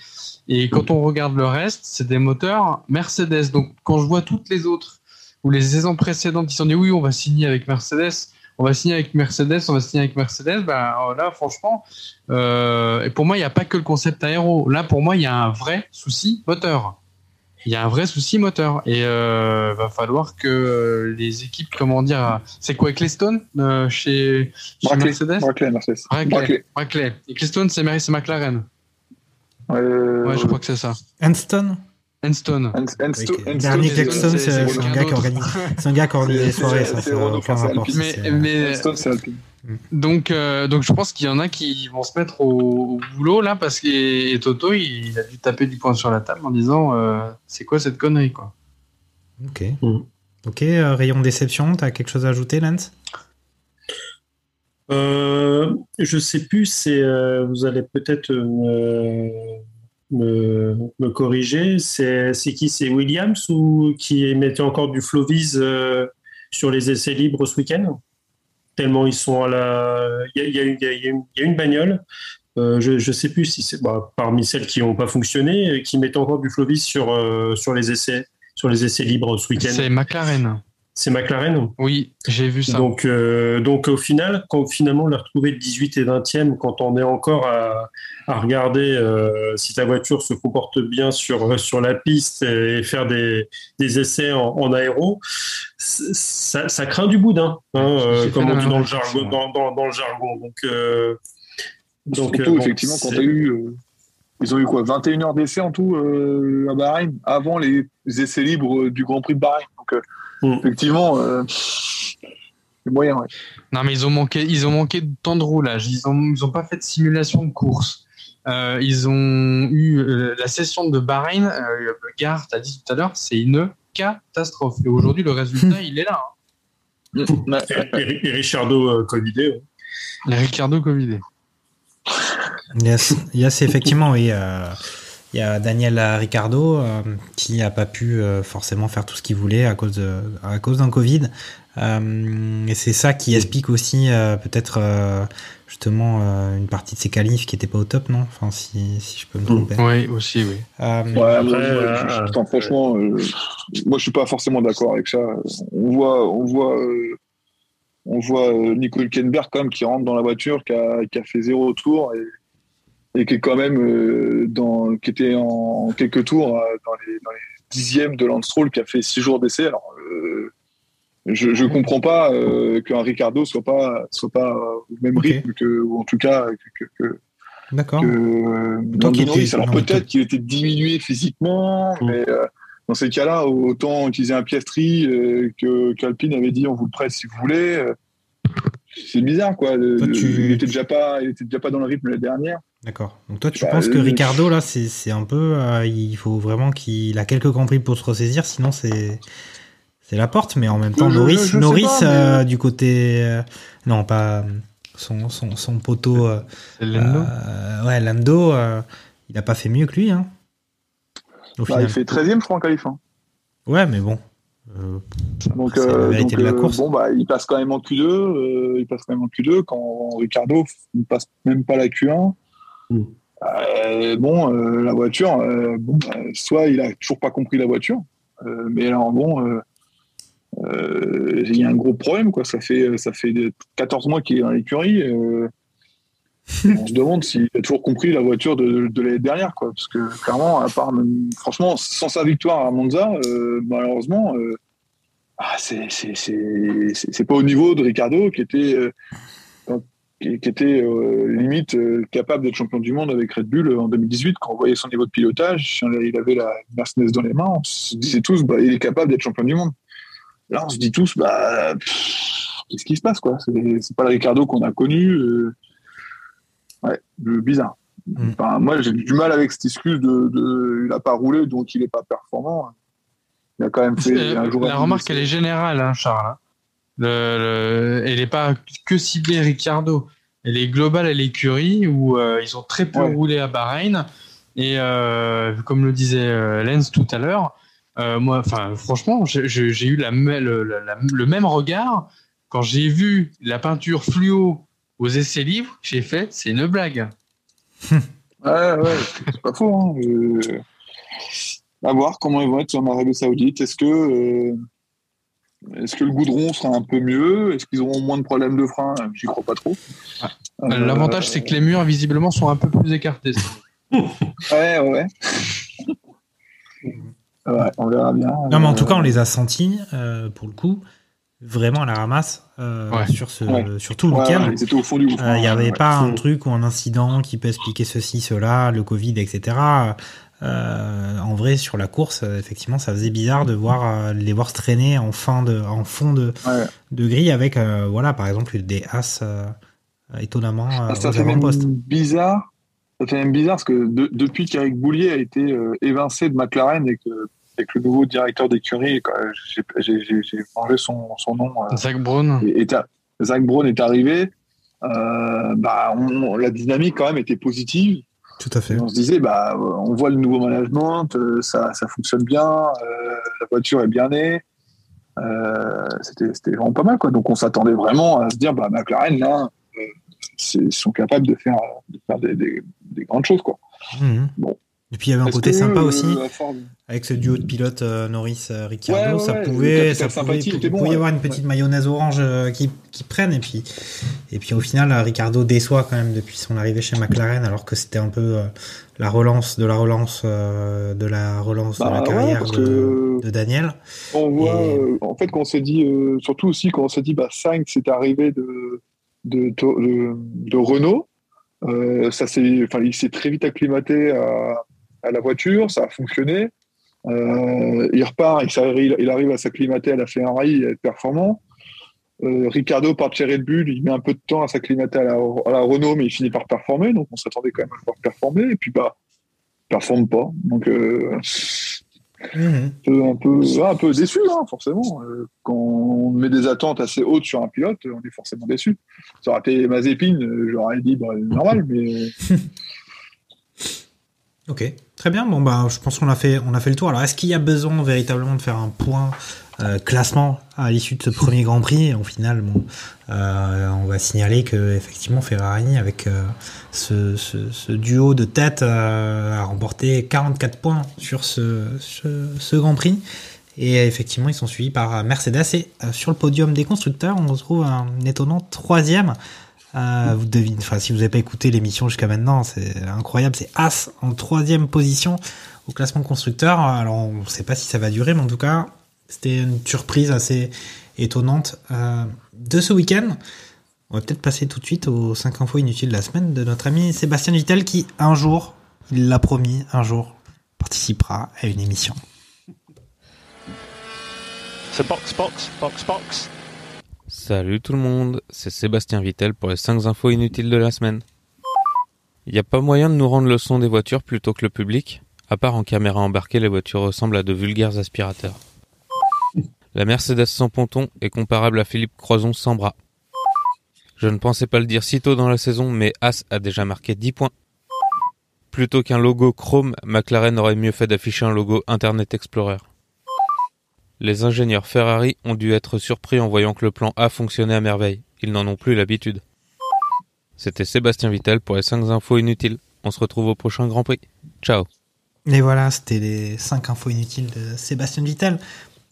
Et quand on regarde le reste, c'est des moteurs Mercedes. Donc quand je vois toutes les autres, ou les saisons précédentes, qui sont dit oui, on va signer avec Mercedes, on va signer avec Mercedes, on va signer avec Mercedes, ben là, franchement, euh, et pour moi, il n'y a pas que le concept aéro. Là, pour moi, il y a un vrai souci moteur. Il y a un vrai souci moteur. Et euh, va falloir que les équipes, comment dire, c'est quoi Ecclestone euh, chez, chez Mercedes? Brackley, Mercedes. Brackley. Brackley. Brackley. C'est McLaren. Euh, Ouais, je crois que c'est ça. Anston Bernie Hans- Jackson, c'est- un gars qui organise, c'est un gars qui organise les soirées, ça, c'est aucun rapport. Mais, mais c'est Alpine. donc, euh, donc je pense qu'il y en a qui vont se mettre au, au boulot là parce que et Toto il, il a dû taper du poing sur la table en disant euh, c'est quoi cette connerie quoi? Ok. Mm. Ok, euh, rayon déception, t'as quelque chose à ajouter, Lance? Euh, je sais plus, euh, vous allez peut-être me, corriger. C'est qui? C'est Williams ou qui mettait encore du Flovis euh, sur les essais libres ce week-end? Tellement ils sont à la. Il y a, une- bagnole. euh, je ne sais plus si c'est bah, parmi celles qui n'ont pas fonctionné, euh, qui mettent encore du Flovis sur, sur les essais sur les essais libres ce week-end. C'est McLaren. C'est McLaren Oui, j'ai vu ça. donc, euh, donc au final, quand finalement on l'a retrouvé de 18 et 20e, quand on est encore à, à regarder euh, si ta voiture se comporte bien sur, sur la piste et faire des, des essais en, en aéro, ça, ça craint du boudin, hein, euh, comme on dit dans le jargon. Dans, dans- dans le jargon. Donc, euh, donc Surtout, euh, bon, effectivement, quand c'est- tu as eu. euh, ils ont eu quoi 21 heures d'essai en tout euh, à Bahreïn, avant les essais libres du Grand Prix de Bahreïn. Donc, Mm. effectivement, euh, c'est moyen. Ouais. Non, mais ils ont manqué, ils ont manqué de temps de roulage. Ils ont, ils ont pas fait de simulation de course. Euh, ils ont eu euh, la session de Bahreïn. Euh, Gare, t'as dit tout à l'heure, c'est une catastrophe. Et aujourd'hui, le résultat, il est là. hein. et, et- et Richardo euh, Covidé, ouais. Les Ricardo Covidé. Yes, yes, effectivement, oui. euh, il y a Daniel Ricardo euh, qui n'a pas pu euh, forcément faire tout ce qu'il voulait à cause de, à cause d'un Covid. Euh, et c'est ça qui explique aussi euh, peut-être euh, justement euh, une partie de ses qualifs qui n'étaient pas au top, non? Enfin, si, si je peux me tromper. Oui, aussi, oui. Euh, Ouais, Après, je- euh, je- attends, franchement, euh, moi je suis pas forcément d'accord avec ça. On voit, on voit, euh, on voit euh, Nico Hülkenberg quand même qui rentre dans la voiture, qui a, qui a fait zéro tour et, et qui est quand même euh, dans, qui était en quelques tours euh, dans les, dans les dixièmes de Lance Stroll qui a fait six jours d'essai. Alors, euh, je, je comprends pas qu'un Ricardo soit pas, soit pas au même rythme que, ou en tout cas que, que, D'accord. Alors peut-être qu'il était diminué physiquement, mais euh, dans ces cas-là, autant utiliser un Piastri euh, que qu'Alpine avait dit on vous le prête si vous voulez. c'est bizarre quoi. Le- Toi, tu- Il était déjà pas, il était déjà pas dans le rythme la dernière. D'accord. Donc toi, tu Bah, penses que euh, Ricardo, là, c'est un peu... euh, il faut vraiment qu'il a quelques grands prix pour se ressaisir, sinon c'est... C'est la porte, mais en même temps, Je- Norris, je sais Norris pas, mais- euh, du côté... euh, non, pas... Son, son, son poteau... euh, Lando. euh, ouais, Lando, euh, il a pas fait mieux que lui, hein. Au Bah, final. il fait 13e, je crois, en qualif. hein. Ouais, mais bon. Euh, Donc, C'est la euh, vérité donc, de la course. bon, bah, il passe quand même en Q2. euh, il passe quand même en Q2 quand Ricardo ne passe même pas la Q1. Mm. Euh, bon, euh, la voiture, euh, bon, bah, soit il a toujours pas compris la voiture, mais là, bon, euh, euh, il y a un gros problème, quoi. Ça fait, ça fait 14 mois qu'il est dans l'écurie. on se demande s'il a toujours compris la voiture de, de l'année dernière, quoi. Parce que clairement, à part, même- franchement, sans sa victoire à Monza, malheureusement, ah, c'est c'est- c'est- c'est- c'est pas au niveau de Ricardo qui était, qui, qui était euh, limite euh, capable d'être champion du monde avec Red Bull euh, en 2018 quand on voyait son niveau de pilotage. Il avait la Mercedes dans les mains, on se disait tous bah, il est capable d'être champion du monde. Là, on se dit tous bah, qu'est-ce qui se passe quoi? C'est pas le Ricardo qu'on a connu. euh, ouais, bizarre. Mm. Enfin, moi, j'ai du mal avec cette excuse de, de il a pas roulé donc il est pas performant. Il a quand même fait un jour. La remarque, elle est générale, hein, Charles. Le, le- elle n'est pas que ciblée Ricardo. Elle est globale à l'écurie où euh, ils ont très peu Ouais. roulé à Bahreïn. Et euh, comme le disait euh, Lenz tout à l'heure, euh, moi, enfin, franchement, j'ai- eu la, le, la- la- le même regard quand j'ai vu la peinture fluo aux essais libres. J'ai fait, c'est une blague. Ouais, ouais, c'est pas faux. Hein. À voir comment ils vont être en Arabie Saoudite. Est-ce que, est-ce que le goudron sera un peu mieux? Est-ce qu'ils auront moins de problèmes de frein? J'y crois pas trop. Euh, L'avantage, c'est que les murs, visiblement, sont un peu plus écartés. Ouais, ouais. ouais, on verra bien. Non, mais en tout Euh, cas, on les a sentis, euh, pour le coup, vraiment à la ramasse euh, Ouais. sur, ce, Ouais. sur tout le ouais, week-end. ouais, ils étaient au fond du gouffre. Il n'y avait ouais. pas un truc ou un incident qui peut expliquer ceci, cela, le Covid, etc. Euh, en vrai, sur la course, euh, effectivement, ça faisait bizarre de voir euh, les voir se traîner en fin de, en fond de, Ouais. de grille avec, euh, voilà, par exemple, des as euh, étonnamment Ah, ça fait même bizarre. Ça fait même bizarre parce que de- depuis qu'Eric Boulier a été euh, évincé de McLaren et que avec le nouveau directeur d'écurie, j'ai- j'ai j'ai- j'ai mangé son, son nom. euh, Zach Brown. et- est Zach Brown est arrivé. euh, bah, on- la dynamique quand même était positive. Tout à fait. Et on se disait, bah, on voit le nouveau management, euh, ça, ça fonctionne bien, euh, la voiture est bien née. Euh, C'était vraiment pas mal, quoi. Donc on s'attendait vraiment à se dire, bah, McLaren, là, euh, ils sont capables de faire, de faire des, des- des grandes choses, quoi. Mhm. Bon. Et puis il y avait un côté sympa euh, aussi. Avec ce duo de pilotes euh, Norris-Ricciardo, Ouais, ouais, ça pouvait, ça pouvait, il bon, pouvait y ouais. avoir une petite mayonnaise orange euh, qui, qui prenne et puis et puis au final euh, Ricardo déçoit quand même depuis son arrivée chez McLaren alors que c'était un peu euh, la relance de la relance euh, de la relance de Bah, la ouais, carrière de, Daniel. On voit, Et- euh, en fait, quand on s'est dit, euh, surtout aussi quand on s'est dit, bah, Sainz c'est arrivé de, de, de, de Renault, euh, ça s'est, enfin, il s'est très vite acclimaté à, à la voiture, ça a fonctionné. Euh, il repart, il, il arrive à s'acclimater à la Ferrari et à être performant. Euh, Ricardo part de chez Red Bull, il met un peu de temps à s'acclimater à la, à la Renault, mais il finit par performer, donc on s'attendait quand même à le voir performer, et puis bah, il performe pas. Donc, euh, Mhm. un peu, un peu déçu, hein, forcément. Euh, quand on met des attentes assez hautes sur un pilote, on est forcément déçu. Ça aurait été Mazepin, euh, j'aurais dit bah, normal, mais Ok, Très bien. Bon bah, je pense qu'on a fait, on a fait le tour. Alors, est-ce qu'il y a besoin véritablement de faire un point euh, classement à l'issue de ce premier Grand Prix? Au final, euh, on va signaler que effectivement Ferrari, avec euh, ce, duo de tête, a remporté 44 points sur ce, ce, Grand Prix. Et effectivement, ils sont suivis par Mercedes. Et sur le podium des constructeurs, on retrouve un étonnant troisième. Euh, vous devinez, enfin, si vous n'avez pas écouté l'émission jusqu'à maintenant, c'est incroyable. C'est As en troisième position au classement constructeur. Alors, on ne sait pas si ça va durer, mais en tout cas, c'était une surprise assez étonnante euh, de ce week-end. On va peut-être passer tout de suite aux 5 infos inutiles de la semaine de notre ami Sébastien Vittel qui, un jour, il l'a promis, un jour, participera à une émission. So box, box, box, box. Salut tout le monde, c'est Sébastien Vittel pour les 5 infos inutiles de la semaine. Il n'y a pas moyen de nous rendre le son des voitures plutôt que le public À part en caméra embarquée, les voitures ressemblent à de vulgaires aspirateurs. La Mercedes sans ponton est comparable à Philippe Croison sans bras. Je ne pensais pas le dire si tôt dans la saison, mais As a déjà marqué 10 points. Plutôt qu'un logo Chrome, McLaren aurait mieux fait d'afficher un logo Internet Explorer. Les ingénieurs Ferrari ont dû être surpris en voyant que le plan A fonctionnait à merveille. Ils n'en ont plus l'habitude. C'était Sébastien Vittel pour les 5 infos inutiles. On se retrouve au prochain Grand Prix. Ciao. Et voilà, c'était les 5 infos inutiles de Sébastien Vittel.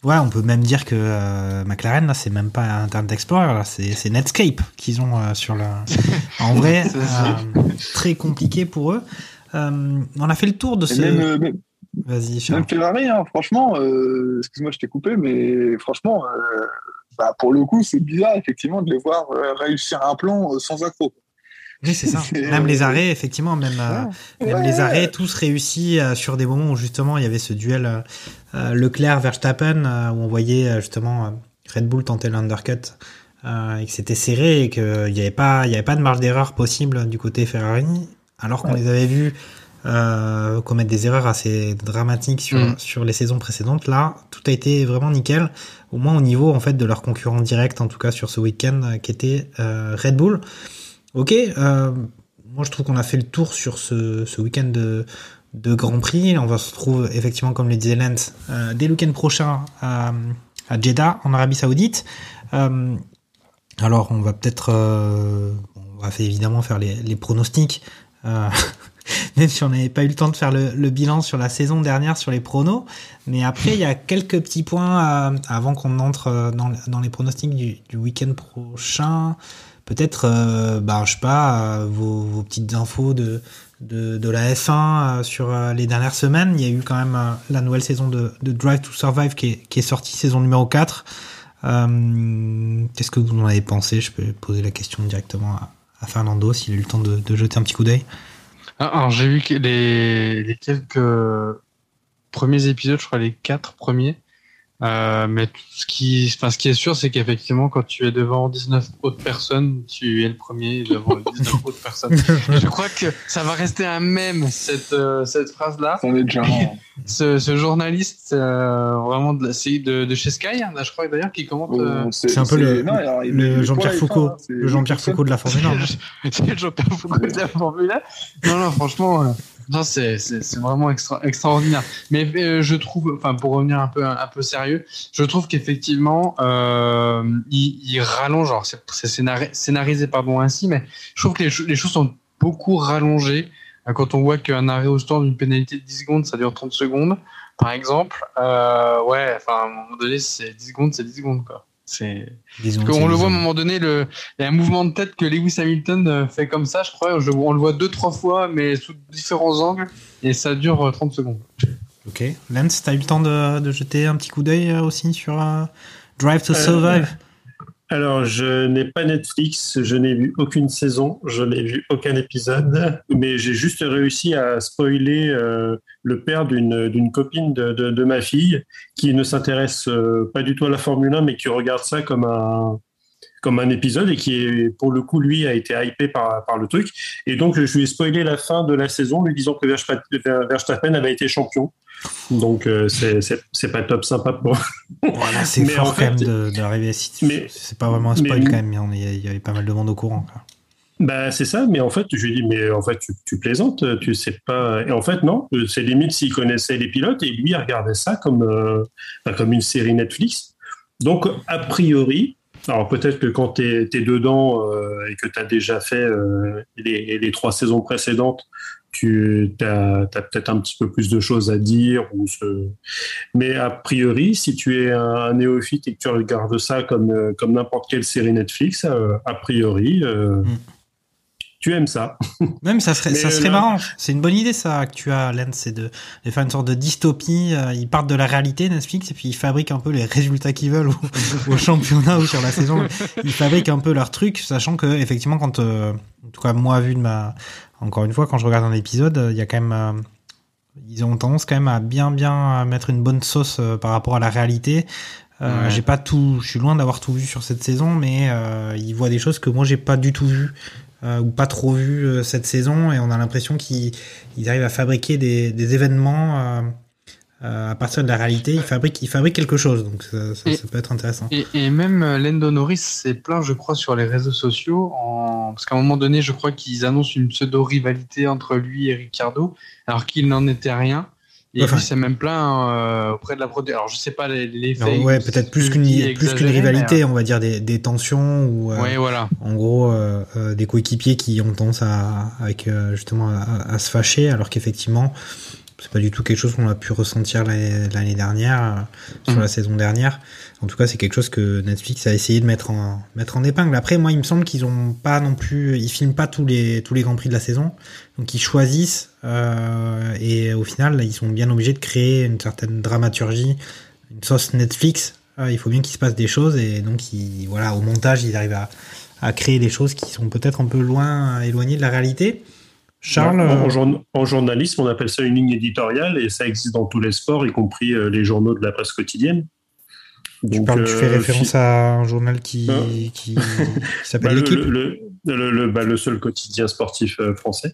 Ouais, on peut même dire que euh, McLaren, là, c'est même pas Internet Explorer, là, c'est, c'est Netscape qu'ils ont euh, sur le. En vrai, euh, très compliqué pour eux. Euh, on a fait le tour de ce. même, euh, même- Vas-y, même Ferrari, hein, franchement, euh, excuse-moi, je t'ai coupé, mais franchement, euh, bah, pour le coup, c'est bizarre, effectivement, de les voir euh, réussir un plan euh, sans accro. Oui, c'est ça. Même les arrêts, effectivement, même, euh, même Ouais. les arrêts, tous réussis euh, sur des moments où justement il y avait ce duel Leclerc-Verstappen euh, où on voyait justement euh, Red Bull tenter l'undercut euh, et que c'était serré et qu'il n'y avait pas, il y avait pas de marge d'erreur possible du côté Ferrari, alors qu'on les avait vus euh, commettre des erreurs assez dramatiques sur Mm. sur les saisons précédentes. Là, tout a été vraiment nickel, au moins au niveau en fait de leur concurrent direct, en tout cas sur ce week-end, euh, qui était euh, Red Bull. Ok, euh, moi je trouve qu'on a fait le tour sur ce, ce week-end de, de Grand Prix. On va se retrouver effectivement, comme le disait Lance, euh, dès le week-end prochain à, à Jeddah, en Arabie Saoudite. Euh, alors on va peut-être, euh, on va fait évidemment faire les, les pronostics. Même si on n'avait pas eu le temps de faire le, bilan sur la saison dernière sur les pronos. Mais après, il y a quelques petits points euh, avant qu'on entre euh, dans, les pronostics du, week-end prochain. Peut-être, euh, bah, je sais pas, euh, vos, petites infos de, de, la F1 euh, sur les dernières semaines. Il y a eu quand même la nouvelle saison de, Drive to Survive qui est, sortie, saison numéro 4. Euh, Qu'est-ce que vous en avez pensé? Je peux poser la question directement à, Fernando s'il a eu le temps de jeter un petit coup d'œil. Ah, Alors, j'ai vu les, les quelques premiers épisodes, je crois les quatre premiers. Euh, mais tout ce qui, enfin, ce qui est sûr, c'est qu'effectivement, quand tu es devant 19 autres personnes, tu es le premier devant 19 autres personnes. Je crois que ça va rester un mème, cette, euh, cette est déjà un. Ce, ce journaliste, euh, vraiment de, la, c'est de, de chez Sky, hein, là, je crois d'ailleurs, qui commente. C'est un peu le, non, alors, il- il le est Jean-Pierre Foucault, F1, hein, c'est- le Jean-Pierre Foucault de la Formule 1. C'est le Jean-Pierre Foucault de la Formule 1. Non, non, franchement, euh, non, c'est, vraiment extra, extraordinaire. Mais euh, je trouve, enfin, pour revenir un peu, un, peu sérieux, je trouve qu'effectivement, euh, il, rallonge. Alors, c'est, scénari- scénarisé, pardon, ainsi, mais je trouve que les, cho- les choses sont beaucoup rallongées. Euh, Quand on voit qu'un arrêt au stand d'une pénalité de 10 secondes, ça dure 30 secondes, par exemple, ouais, enfin, à un moment donné, c'est 10 secondes, c'est 10 secondes, quoi. C'est, qu'on le voit à un moment donné, le... il y a un mouvement de tête que Lewis Hamilton euh, fait comme ça, je crois. Je- On le voit deux, trois fois, mais sous différents angles, et ça dure euh, 30 secondes. Ok. Lance, t'as eu le temps de, de jeter un petit coup d'œil euh, aussi sur euh, Drive to Survive? Alors, je n'ai pas Netflix, je n'ai vu aucune saison, je n'ai vu aucun épisode, mais j'ai juste réussi à spoiler euh, le père d'une copine de, de, de ma fille qui ne s'intéresse euh, pas du tout à la Formule 1, mais qui regarde ça comme un comme un épisode et qui est pour le coup lui a été hypé par par le truc et donc je lui ai spoilé la fin de la saison lui disant que Verstappen avait été champion donc euh, c'est pas top sympa pour Voilà, c'est fort en quand même d'arriver si mais- c'est pas vraiment un spoil mais- quand même, il y, avait pas mal de monde au courant. quoi. Bah, c'est ça, mais en fait, je lui dis, mais en fait, tu, tu plaisantes, tu sais pas. Et en fait, non, c'est limite s'il connaissait les pilotes et lui, il regardait ça comme, euh, bah, comme une série Netflix. Donc, a priori, alors peut-être que quand tu es, dedans euh, et que tu as déjà fait euh, les, les, trois saisons précédentes, tu as, peut-être un petit peu plus de choses à dire. Ou ce... Mais a priori, si tu es un, néophyte et que tu regardes ça comme, comme n'importe quelle série Netflix, a priori, mm tu aimes ça. Même ça serait, ça serait marrant. C'est une bonne idée ça que tu as, Lens, c'est de, de, faire une sorte de dystopie. Euh, ils partent de la réalité Netflix et puis ils fabriquent un peu les résultats qu'ils veulent au, championnat ou sur la saison. Ils fabriquent un peu leur truc, sachant que effectivement quand, euh, en tout cas moi vu de ma, encore une fois quand je regarde un épisode, il y a quand même euh, ils ont tendance quand même à bien bien mettre une bonne sauce par rapport à la réalité. Euh, J'ai pas tout, je suis loin d'avoir tout vu sur cette saison, mais euh, ils voient des choses que moi j'ai pas du tout vu euh, ou pas trop vu euh, cette saison et on a l'impression qu'ils arrivent à fabriquer des, des événements euh, à partir de la réalité. Ils fabriquent, ils fabriquent quelque chose, donc ça, ça, ça peut être intéressant. Et, et même Lando Norris s'est plaint, je crois, sur les réseaux sociaux, en... parce qu'à un moment donné, je crois qu'ils annoncent une pseudo-rivalité entre lui et Ricardo, alors qu'il n'en était rien. Et enfin, s'est même plaint euh, auprès de la production. Alors je sais pas les, les faits. Ouais, peut-être plus qu'une plus qu'une rivalité, mais... on va dire des, des tensions ou. Euh, ouais, voilà. En gros, euh, euh, des coéquipiers qui ont tendance à avec euh, justement à, à, se fâcher, alors qu'effectivement, c'est pas du tout quelque chose qu'on a pu ressentir l'année dernière, sur mmh. la saison dernière. En tout cas, c'est quelque chose que Netflix a essayé de mettre en mettre en épingle. Après, moi, il me semble qu'ils ont pas non plus, ils filment pas tous les tous les grands prix de la saison, donc ils choisissent euh, et au final, ils sont bien obligés de créer une certaine dramaturgie, une sauce Netflix. Euh, il faut bien qu'il se passe des choses et donc, ils, voilà, au montage, ils arrivent à, à créer des choses qui sont peut-être un peu loin, éloignées de la réalité. Charles, en, en, journalisme, on appelle ça une ligne éditoriale et ça existe dans tous les sports, y compris euh, les journaux de la presse quotidienne. Tu, Donc, parles, tu fais référence à un journal qui, euh, qui, qui s'appelle bah, l'équipe. Le, le, le, bah, le, seul quotidien sportif euh, français.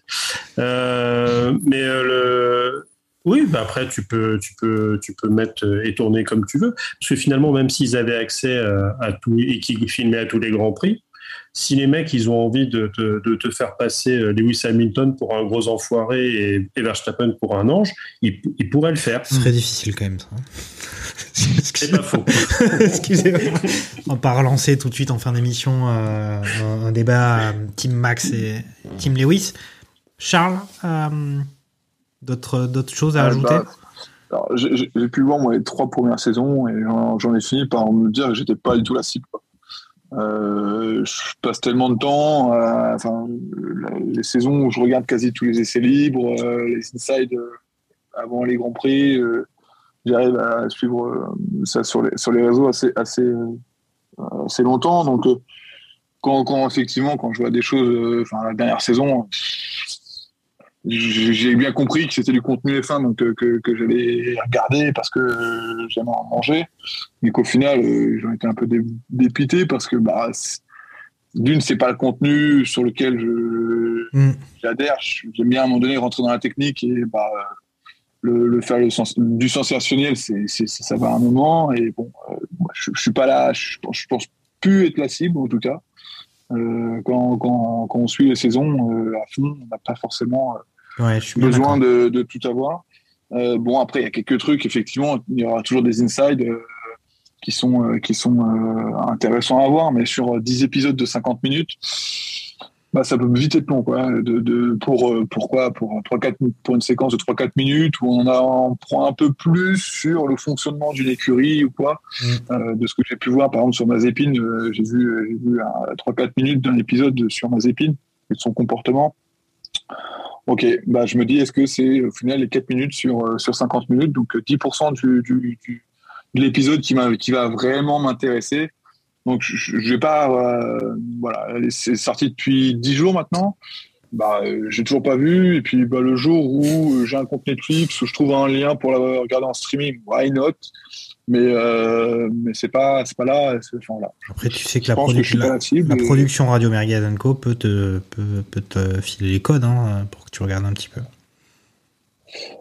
Euh, mais le, oui, bah après tu peux, tu peux, tu peux mettre et tourner comme tu veux, parce que finalement même s'ils avaient accès à, à tout et qu'ils filmaient à tous les grands prix, si les mecs ils ont envie de, de, de, te faire passer Lewis Hamilton pour un gros enfoiré et, et Verstappen pour un ange, ils, ils pourraient le faire. Ce serait difficile quand même ça. C'est pas faux. Excusez-moi. On va pas relancer tout de suite en fin d'émission euh, un, débat euh, Team Max et Team Lewis. Charles, euh, d'autres d'autres choses à ah, ajouter? bah, J'ai pu voir moi les trois premières saisons et j'en ai fini par me dire que j'étais pas du tout la cible. Euh, je passe tellement de temps, euh, enfin, les saisons où je regarde quasi tous les essais libres, euh, les insides avant les grands prix, j'arrive à suivre ça sur les, sur les réseaux assez, assez, assez longtemps. Donc, quand, effectivement, quand je vois des choses, enfin, la dernière saison, j'ai bien compris que c'était du contenu F1 donc que, que, que j'allais regarder parce que euh, j'aimais en manger. Mais qu'au final euh, j'en étais un peu dépité parce que bah d'une c'est pas le contenu sur lequel je mm. j'adhère. J'aime bien à un moment donné rentrer dans la technique et bah le, le faire le sens, du sensationnel c'est ça va un moment. Et bon euh, je, je, suis pas là je, je pense plus être la cible en tout cas. Euh, quand, quand, quand, on suit les saisons euh, à fond, on n'a pas forcément euh, ouais, besoin de, de, tout avoir. bon, après, il y a quelques trucs, effectivement, il y aura toujours des insides qui sont, qui sont intéressants à voir, mais sur 10 épisodes de 50 minutes, bah, ça peut vite être long, quoi. De, de, pour, pourquoi? Pour, 3, 4, pour une séquence de 3-4 minutes où on, a, on prend un peu plus sur le fonctionnement d'une écurie ou quoi. Mm. Euh, de ce que j'ai pu voir, par exemple, sur Mazépine, euh, j'ai vu, vu 3-4 minutes d'un épisode sur Mazépine et de son comportement. Ok, bah, je me dis, est-ce que c'est au final les 4 minutes sur, sur 50 minutes, donc 10% du, du, du, de l'épisode qui, qui va vraiment m'intéresser donc je, vais pas, euh, voilà, c'est sorti depuis dix jours maintenant. Bah, euh, j'ai toujours pas vu. Et puis bah, le jour où j'ai un compte Netflix, où je trouve un lien pour la regarder en streaming, why not? Mais euh, mais c'est pas c'est pas là, enfin, là. après tu sais que, la, produ que la, la, production Radio Merguez Co peut te peut, peut te filer les codes hein, pour que tu regardes un petit peu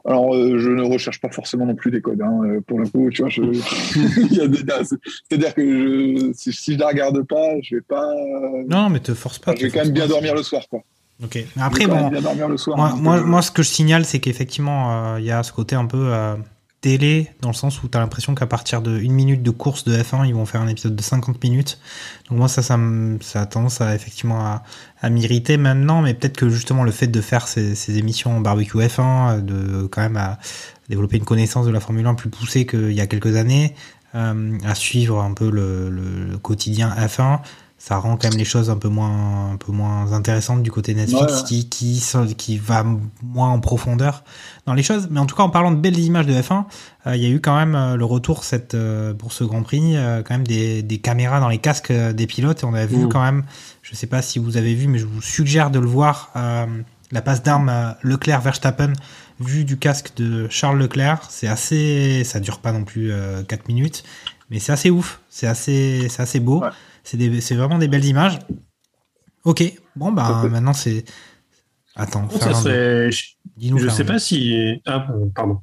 Alors, euh, je ne recherche pas forcément non plus des codes. hein, euh, pour le coup, tu vois, je... il y a des dates. C'est-à-dire que je... si, si je la regarde pas, je vais pas. Non, mais te force pas. je vais quand même bien pas. dormir le soir, quoi. Ok. Après, bon, même bien dormir le soir. moi, hein, moi, ce que je signale, c'est qu'effectivement, euh, il y a ce côté un peu euh, télé, dans le sens où tu as l'impression qu'à partir de une minute de course de F1, ils vont faire un épisode de 50 minutes. Donc moi, ça, ça, ça a tendance à effectivement à, à m'irriter maintenant, mais peut-être que justement le fait de faire ces, ces émissions en barbecue F1, de quand même à développer une connaissance de la Formule 1 plus poussée qu'il y a quelques années, euh, à suivre un peu le, le- le quotidien F1, ça rend quand même les choses un peu moins, un peu moins intéressantes du côté Netflix, Ouais, ouais. qui, qui, qui va moins en profondeur dans les choses. Mais en tout cas, en parlant de belles images de F1, euh, il y a eu quand même euh, le retour cette, euh, pour ce Grand Prix, quand même des, des caméras dans les casques des pilotes. Et on a vu quand même, je sais pas si vous avez vu, mais je vous suggère de le voir, la passe d'armes Leclerc-Verstappen vue du casque de Charles Leclerc. C'est assez, ça dure pas non plus euh, 4 minutes, mais c'est assez ouf. C'est assez, c'est assez beau. Ouais. C'est des- c'est vraiment des belles images. Ok, bon bah maintenant c'est. Attends, Ça Fernando, serait- je dis-nous. je sais pas si. Ah, pardon.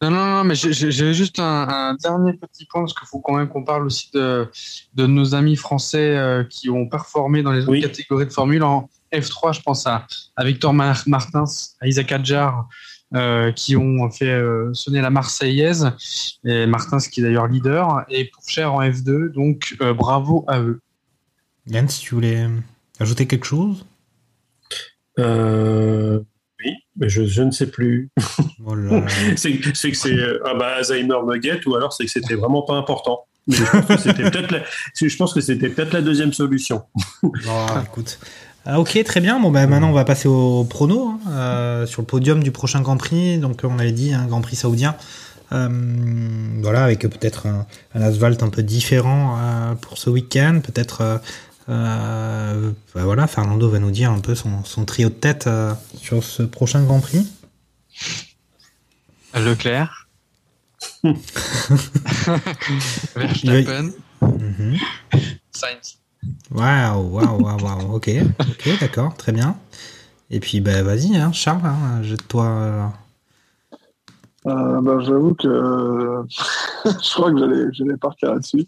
Non, non, non, mais j'ai- juste un, un dernier petit point, parce qu'il faut quand même qu'on parle aussi de, de nos amis français euh, qui ont performé dans les autres Oui. catégories de Formule. En F3, je pense à, à Victor Mar- Martins, à Isaac Adjar, euh, qui ont fait euh, sonner la Marseillaise, et Martins qui est d'ailleurs leader, et pour Cher en F2, donc euh, bravo à eux. Yann, si tu voulais ajouter quelque chose? Euh, oui, mais je, je ne sais plus. Oh c'est que c'est ah bah, Alzheimer me guette ou alors c'est que c'était vraiment pas important. Mais je pense que c'était peut-être la, je pense que c'était peut-être la deuxième solution. Bon, écoute. Ah, ok, très bien. Bon, bah, maintenant, on va passer au prono hein, euh, sur le podium du prochain Grand Prix. Donc, on avait dit, un Grand Prix saoudien. Euh, voilà, avec peut-être un, un asphalte un peu différent euh, pour ce week-end. Peut-être, euh, euh, bah, voilà, Fernando va nous dire un peu son, son trio de tête euh, sur ce prochain Grand Prix. Leclerc. Verstappen. Mhm. Sainz. Waouh, waouh, waouh, waouh. Ok, ok, d'accord, très bien. Et puis, bah, vas-y, hein, Charles, hein, jette-toi. euh, Euh, bah, J'avoue que euh, je crois que j'allais j'allais partir là-dessus.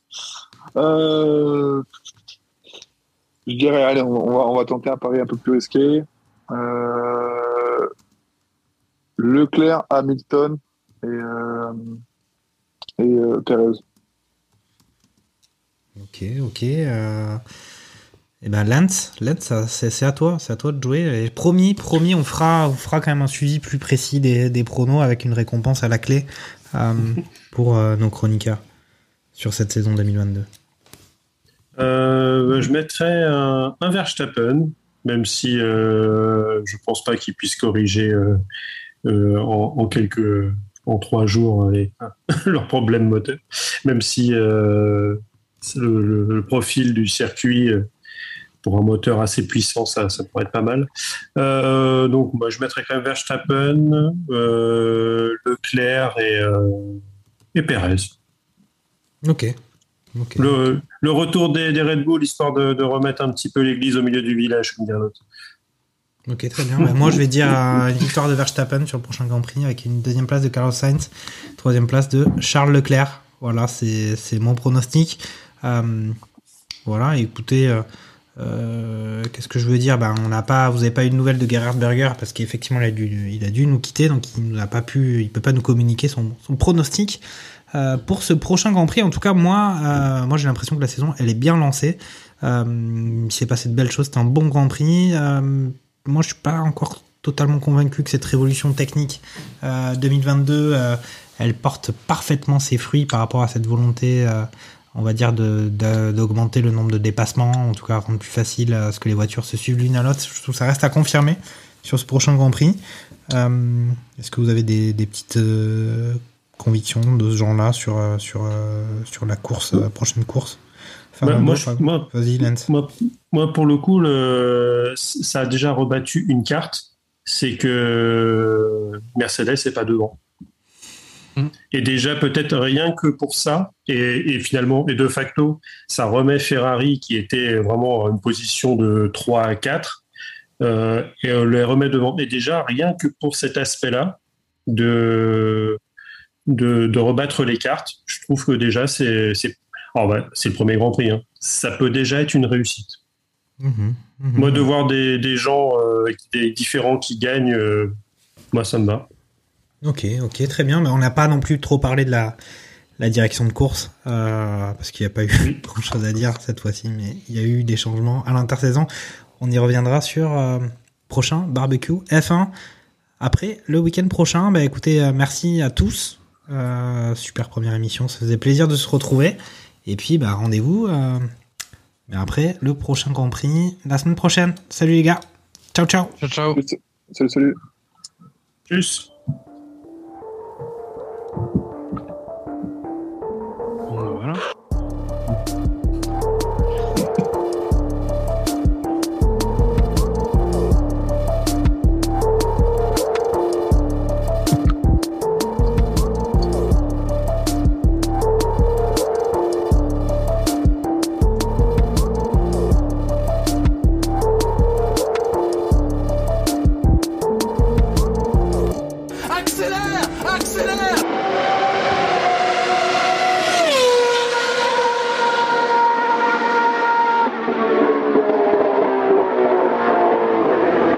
Je dirais, allez, on, on va, on va tenter un pari un peu plus risqué. Leclerc, Hamilton et, et Perez. Ok, ok. Euh... Et ben Lance, Lance, c'est à toi, c'est à toi de jouer. Et promis, promis, on fera, on fera quand même un suivi plus précis des, pronos avec une récompense à la clé euh, pour euh, nos chroniqueurs sur cette saison 2022. Euh, je mettrais un, un Verstappen, même si je pense pas qu'il puisse corriger en, quelques en trois jours leurs problèmes moteurs, même si le, le- le profil du circuit euh, pour un moteur assez puissant, ça, ça pourrait être pas mal. Euh, donc, moi, je mettrais quand même Verstappen, euh, Leclerc et, euh, et Perez. Ok. Le, le retour des, des Red Bull, histoire de, de remettre un petit peu l'église au milieu du village, comme dirait l'autre. Ok, très bien. Bah, moi, je vais dire une victoire de Verstappen sur le prochain Grand Prix avec une deuxième place de Carlos Sainz, troisième place de Charles Leclerc. Voilà, c'est mon pronostic. Euh, voilà, écoutez, euh, euh, qu'est-ce que je veux dire? Ben, on n'a pas, Vous n'avez pas eu de nouvelles de Gerhard Berger parce qu'effectivement, il, a dû- il a dû nous quitter, donc il n'a pas pu, peut pas nous communiquer son, pronostic. Pour ce prochain Grand Prix, en tout cas, moi, j'ai l'impression que la saison, elle est bien lancée. Il s'est passé de belles choses, c'était un bon Grand Prix. Moi, je suis pas encore totalement convaincu que cette révolution technique euh, 2022, euh, elle porte parfaitement ses fruits par rapport à cette volonté, on va dire, de- de- d'augmenter le nombre de dépassements, en tout cas rendre plus facile à ce que les voitures se suivent l'une à l'autre. Je trouve que ça reste à confirmer sur ce prochain Grand Prix. Euh, Est-ce que vous avez des, des petites euh, convictions de ce genre-là sur, euh, sur, euh, sur la course, la prochaine course? Bah, moi, je- moi- pour le coup, le, ça a déjà rebattu une carte, c'est que Mercedes n'est pas devant. Et déjà, peut-être rien que pour ça, et, et finalement, et de facto, ça remet Ferrari, qui était vraiment à une position de 3 à 4, euh, et on les remet devant. Et déjà, rien que pour cet aspect-là, de, de, de rebattre les cartes, je trouve que déjà, c'est c'est le premier Grand Prix. hein. Ça peut déjà être une réussite. Mhm, mhm. Moi, de voir des, des gens euh, des différents qui gagnent, euh, moi, ça me va. Ok, ok, très bien. Mais on n'a pas non plus trop parlé de la, la direction de course, euh, parce qu'il n'y a pas eu grand chose à dire cette fois-ci, mais il y a eu des changements à l'intersaison. On y reviendra sur euh, prochain barbecue F1. Après, le week-end prochain, bah écoutez, euh, merci à tous. Euh, super première émission, ça faisait plaisir de se retrouver. Et puis, bah rendez-vous euh, mais après le prochain Grand Prix la semaine prochaine. Salut les gars. Ciao, ciao. Ciao, ciao. Salut, salut. Tchuss. Bon,